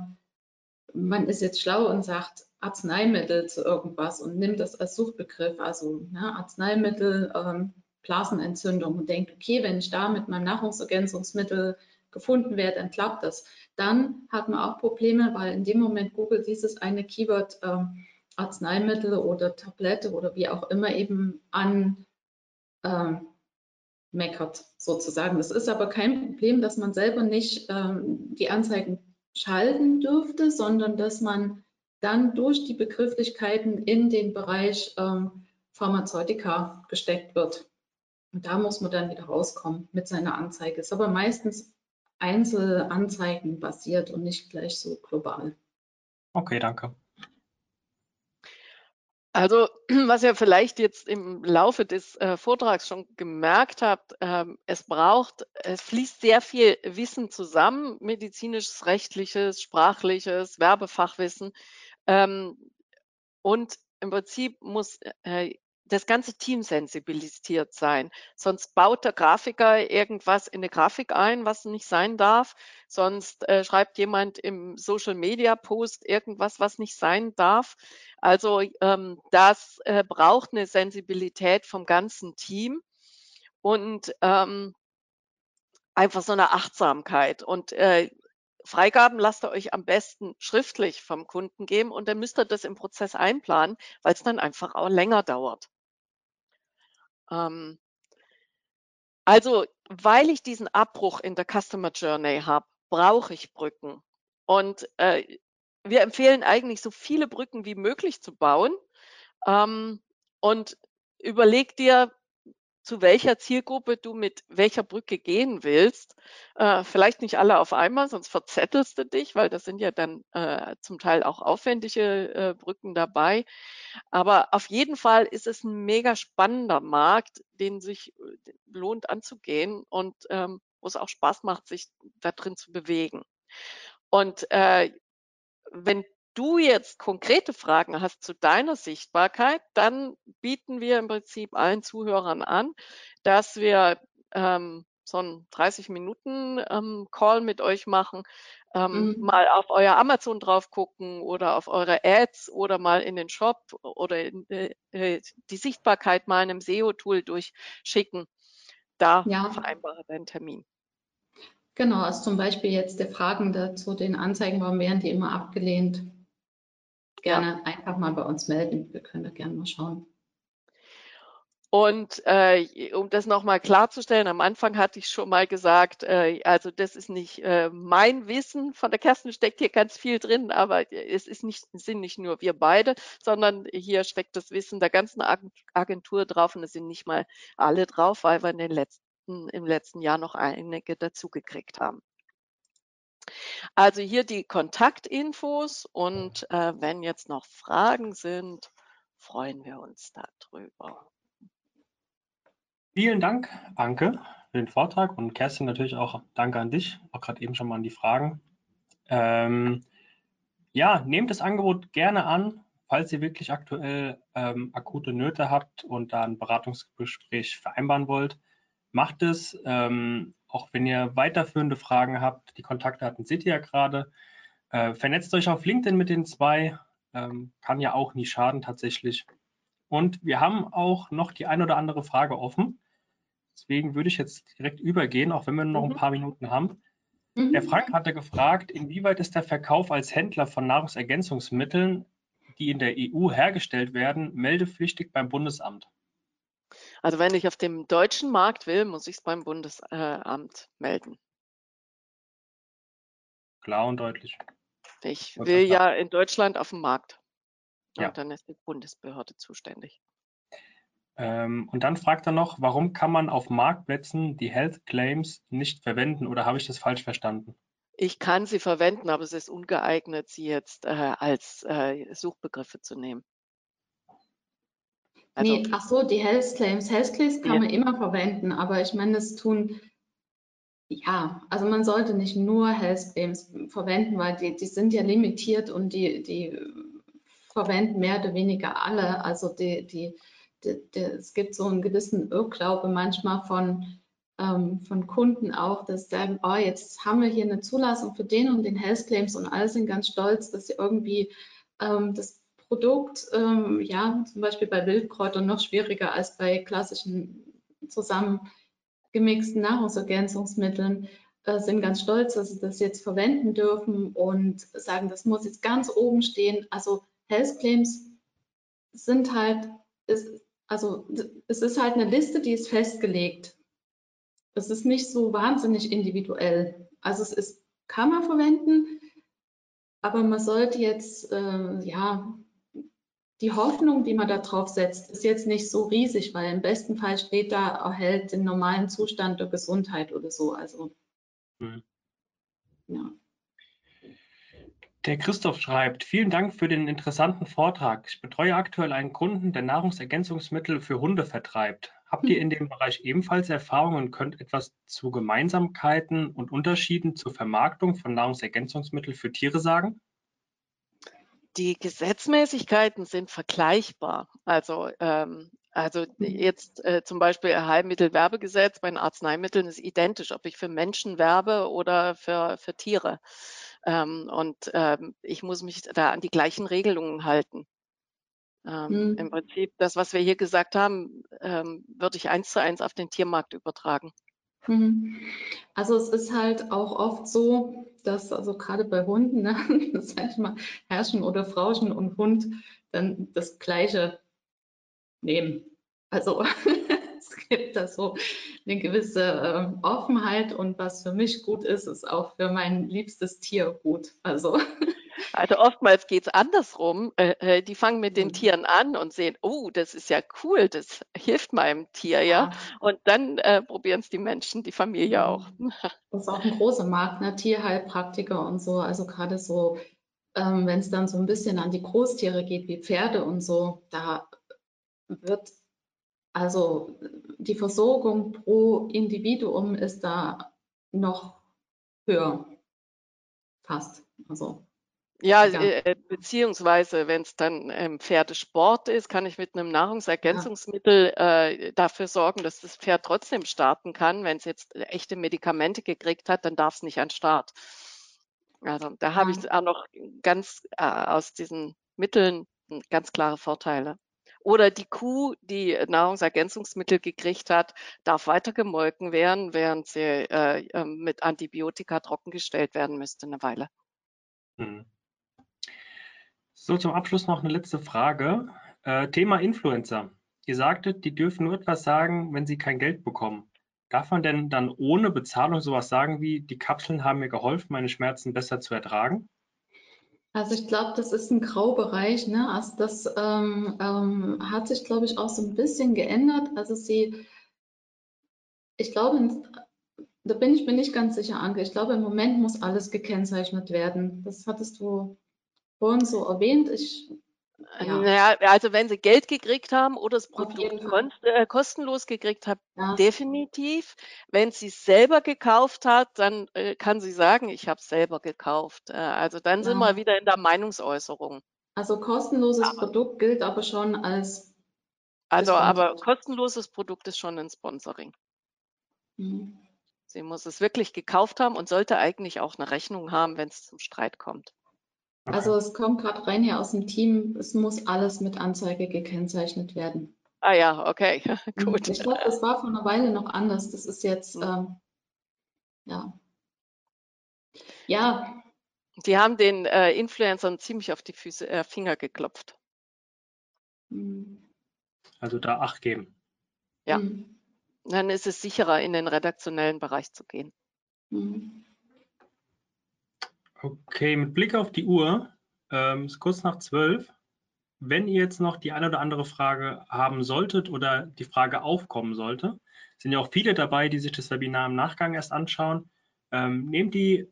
man ist jetzt schlau und sagt Arzneimittel zu irgendwas und nimmt das als Suchbegriff, also ne, Arzneimittel, ähm, Blasenentzündung und denkt, okay, wenn ich da mit meinem Nahrungsergänzungsmittel gefunden dann klappt das. Dann hat man auch Probleme, weil in dem Moment Google dieses eine Keyword ähm, Arzneimittel oder Tablette oder wie auch immer eben an ähm, meckert sozusagen. Das ist aber kein Problem, dass man selber nicht ähm, die Anzeigen schalten dürfte, sondern dass man dann durch die Begrifflichkeiten in den Bereich ähm, Pharmazeutika gesteckt wird. Und da muss man dann wieder rauskommen mit seiner Anzeige. Ist aber meistens Einzelanzeigen basiert und nicht gleich so global. Okay, danke. Also, was ihr vielleicht jetzt im Laufe des äh, Vortrags schon gemerkt habt, ähm, es braucht, es fließt sehr viel Wissen zusammen, medizinisches, rechtliches, sprachliches, Werbefachwissen. Ähm, und im Prinzip muss äh, das ganze Team sensibilisiert sein. Sonst baut der Grafiker irgendwas in eine Grafik ein, was nicht sein darf. Sonst äh, schreibt jemand im Social Media Post irgendwas, was nicht sein darf. Also ähm, das äh, braucht eine Sensibilität vom ganzen Team und ähm, einfach so eine Achtsamkeit. Und äh, Freigaben lasst ihr euch am besten schriftlich vom Kunden geben und dann müsst ihr das im Prozess einplanen, weil es dann einfach auch länger dauert. Ähm, also, weil ich diesen Abbruch in der Customer Journey habe, brauche ich Brücken. Und äh, wir empfehlen eigentlich so viele Brücken wie möglich zu bauen. Ähm, und überleg dir, zu welcher Zielgruppe du mit welcher Brücke gehen willst. Äh, vielleicht nicht alle auf einmal, sonst verzettelst du dich, weil das sind ja dann äh, zum Teil auch aufwendige äh, Brücken dabei. Aber auf jeden Fall ist es ein mega spannender Markt, den sich äh, lohnt anzugehen und ähm, wo es auch Spaß macht, sich da drin zu bewegen. Und äh, wenn du jetzt konkrete Fragen hast zu deiner Sichtbarkeit, dann bieten wir im Prinzip allen Zuhörern an, dass wir ähm, so einen 30 Minuten ähm, Call mit euch machen, ähm, mhm. mal auf euer Amazon drauf gucken oder auf eure Ads oder mal in den Shop oder in, äh, äh die Sichtbarkeit mal in einem SEO-Tool durchschicken. Da ja. vereinbare deinen Termin. Genau, also zum Beispiel jetzt der Fragen dazu den Anzeigen, warum werden die immer abgelehnt? Gerne einfach mal bei uns melden. Wir können da gerne mal schauen. Und äh, um das nochmal klarzustellen, am Anfang hatte ich schon mal gesagt, äh, also das ist nicht äh, mein Wissen, von der Kerstin steckt hier ganz viel drin, aber es ist nicht, sind nicht nur wir beide, sondern hier steckt das Wissen der ganzen Agentur drauf und es sind nicht mal alle drauf, weil wir in den letzten, im letzten Jahr noch einige dazugekriegt haben. Also hier die Kontaktinfos und äh, wenn jetzt noch Fragen sind, freuen wir uns darüber. Vielen Dank, Anke, für den Vortrag und Kerstin natürlich auch danke an dich, auch gerade eben schon mal an die Fragen. Ähm, ja, nehmt das Angebot gerne an, falls ihr wirklich aktuell ähm, akute Nöte habt und da ein Beratungsgespräch vereinbaren wollt. Macht es, ähm, auch wenn ihr weiterführende Fragen habt. Die Kontaktdaten seht ihr ja gerade. Äh, vernetzt euch auf LinkedIn mit den zwei, ähm, kann ja auch nie schaden tatsächlich. Und wir haben auch noch die ein oder andere Frage offen. Deswegen würde ich jetzt direkt übergehen, auch wenn wir noch ein mhm. paar Minuten haben. Mhm. Der Frank hatte gefragt, inwieweit ist der Verkauf als Händler von Nahrungsergänzungsmitteln, die in der EU hergestellt werden, meldepflichtig beim Bundesamt? Also wenn ich auf dem deutschen Markt will, muss ich es beim Bundesamt melden. Klar und deutlich. Ich will ja in Deutschland auf dem Markt. Ja. Und dann ist die Bundesbehörde zuständig. Ähm, und dann fragt er noch, warum kann man auf Marktplätzen die Health Claims nicht verwenden oder habe ich das falsch verstanden? Ich kann sie verwenden, aber es ist ungeeignet, sie jetzt äh, als äh, Suchbegriffe zu nehmen. Also, nee, ach so, die Health Claims. Health Claims kann ja. man immer verwenden, aber ich meine, das tun, ja, also man sollte nicht nur Health Claims verwenden, weil die, die sind ja limitiert und die, die verwenden mehr oder weniger alle. Also die, die, die, die, es gibt so einen gewissen Irrglaube manchmal von, ähm, von Kunden auch, dass sie sagen, oh, jetzt haben wir hier eine Zulassung für den und den Health Claims und alle sind ganz stolz, dass sie irgendwie ähm, das Produkt, ähm, ja, zum Beispiel bei Wildkräutern noch schwieriger als bei klassischen zusammengemixten Nahrungsergänzungsmitteln, äh, sind ganz stolz, dass sie das jetzt verwenden dürfen und sagen, das muss jetzt ganz oben stehen. Also Health Claims sind halt, ist, also es ist halt eine Liste, die ist festgelegt. Es ist nicht so wahnsinnig individuell. Also es ist, kann man verwenden, aber man sollte jetzt, äh, ja, die Hoffnung, die man da drauf setzt, ist jetzt nicht so riesig, weil im besten Fall steht da, erhält den normalen Zustand der Gesundheit oder so. Also, hm. ja. Der Christoph schreibt, vielen Dank für den interessanten Vortrag. Ich betreue aktuell einen Kunden, der Nahrungsergänzungsmittel für Hunde vertreibt. Habt ihr in dem Bereich ebenfalls Erfahrungen und könnt etwas zu Gemeinsamkeiten und Unterschieden zur Vermarktung von Nahrungsergänzungsmitteln für Tiere sagen? Die Gesetzmäßigkeiten sind vergleichbar. Also ähm, also jetzt äh, zum Beispiel Heilmittelwerbegesetz bei den Arzneimitteln ist identisch, ob ich für Menschen werbe oder für, für Tiere. Ähm, und ähm, ich muss mich da an die gleichen Regelungen halten. Ähm, mhm. Im Prinzip, das, was wir hier gesagt haben, ähm, würde ich eins zu eins auf den Tiermarkt übertragen. Mhm. Also es ist halt auch oft so, dass also gerade bei Hunden, ne, sag ich mal, Herrschen oder Frauchen und Hund dann das Gleiche nehmen. Also es gibt da so eine gewisse äh, Offenheit und was für mich gut ist, ist auch für mein liebstes Tier gut. Also also oftmals geht es andersrum. Äh, äh, die fangen mit den mhm. Tieren an und sehen, oh, das ist ja cool, das hilft meinem Tier, ja. Und dann äh, probieren es die Menschen, die Familie auch. Das ist auch ein großer Markt, ne? Tierheilpraktiker und so. Also gerade so, ähm, wenn es dann so ein bisschen an die Großtiere geht, wie Pferde und so, da wird also die Versorgung pro Individuum ist da noch höher. Fast. Also ja, äh, beziehungsweise wenn es dann ähm, Pferdesport ist, kann ich mit einem Nahrungsergänzungsmittel äh, dafür sorgen, dass das Pferd trotzdem starten kann. Wenn es jetzt echte Medikamente gekriegt hat, dann darf es nicht an Start. Also da habe ich auch noch ganz äh, aus diesen Mitteln ganz klare Vorteile. Oder die Kuh, die Nahrungsergänzungsmittel gekriegt hat, darf weiter gemolken werden, während sie äh, ähm, mit Antibiotika trockengestellt werden müsste eine Weile. Hm. So, zum Abschluss noch eine letzte Frage. Äh, Thema Influencer. Ihr sagtet, die dürfen nur etwas sagen, wenn sie kein Geld bekommen. Darf man denn dann ohne Bezahlung sowas sagen wie, die Kapseln haben mir geholfen, meine Schmerzen besser zu ertragen? Also ich glaube, das ist ein Graubereich. Ne? Also das ähm, ähm, hat sich, glaube ich, auch so ein bisschen geändert. Also sie, ich glaube, da bin ich mir nicht ganz sicher, Anke. Ich glaube, im Moment muss alles gekennzeichnet werden. Das hattest du vorhin so erwähnt. Ich, ja. Naja, also wenn sie Geld gekriegt haben oder das Produkt äh, kostenlos gekriegt haben, ja. definitiv. Wenn sie es selber gekauft hat, dann äh, kann sie sagen, ich habe es selber gekauft. Äh, also dann ja. sind wir wieder in der Meinungsäußerung. Also kostenloses aber, Produkt gilt aber schon als. Also aber kostenloses Produkt ist schon ein Sponsoring. Mhm. Sie muss es wirklich gekauft haben und sollte eigentlich auch eine Rechnung haben, wenn es zum Streit kommt. Okay. Also es kommt gerade rein hier aus dem Team, es muss alles mit Anzeige gekennzeichnet werden. Ah ja, okay, gut. Ich glaube, das war vor einer Weile noch anders. Das ist jetzt, hm. ähm, ja. Ja. Die haben den äh, Influencern ziemlich auf die Füße, äh, Finger geklopft. Hm. Also da Acht geben. Ja. Mhm. Dann ist es sicherer, in den redaktionellen Bereich zu gehen. Mhm. Okay, mit Blick auf die Uhr, ähm, ist kurz nach zwölf. Wenn ihr jetzt noch die eine oder andere Frage haben solltet oder die Frage aufkommen sollte, sind ja auch viele dabei, die sich das Webinar im Nachgang erst anschauen. Ähm, nehmt die,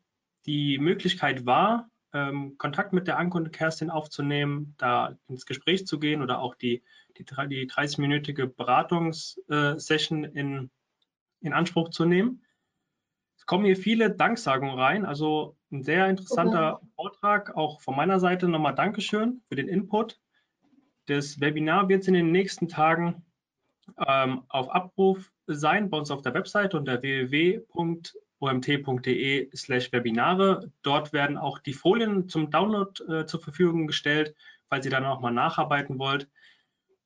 die Möglichkeit wahr, ähm, Kontakt mit der Anke und Kerstin aufzunehmen, da ins Gespräch zu gehen oder auch die, die, die 30-minütige Beratungssession in, in Anspruch zu nehmen kommen hier viele Danksagungen rein. Also ein sehr interessanter okay. Vortrag, auch von meiner Seite nochmal Dankeschön für den Input. Das Webinar wird in den nächsten Tagen ähm, auf Abruf sein bei uns auf der Website unter www.omt.de slash Webinare. Dort werden auch die Folien zum Download äh, zur Verfügung gestellt, falls ihr dann auch mal nacharbeiten wollt.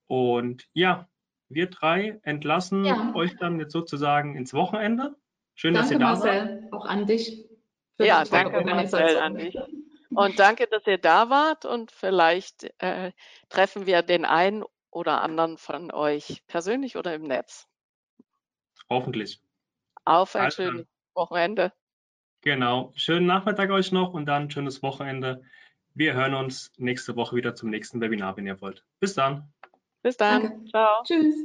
Und ja, wir drei entlassen ja. euch dann jetzt sozusagen ins Wochenende. Schön, danke, dass ihr da Marcel, wart. auch an dich. Ja, danke Marcel an dich. Und danke, dass ihr da wart und vielleicht äh, treffen wir den einen oder anderen von euch persönlich oder im Netz. Hoffentlich. Auf ein also, schönes Wochenende. Genau. Schönen Nachmittag euch noch und dann schönes Wochenende. Wir hören uns nächste Woche wieder zum nächsten Webinar, wenn ihr wollt. Bis dann. Bis dann. Danke. Ciao. Tschüss.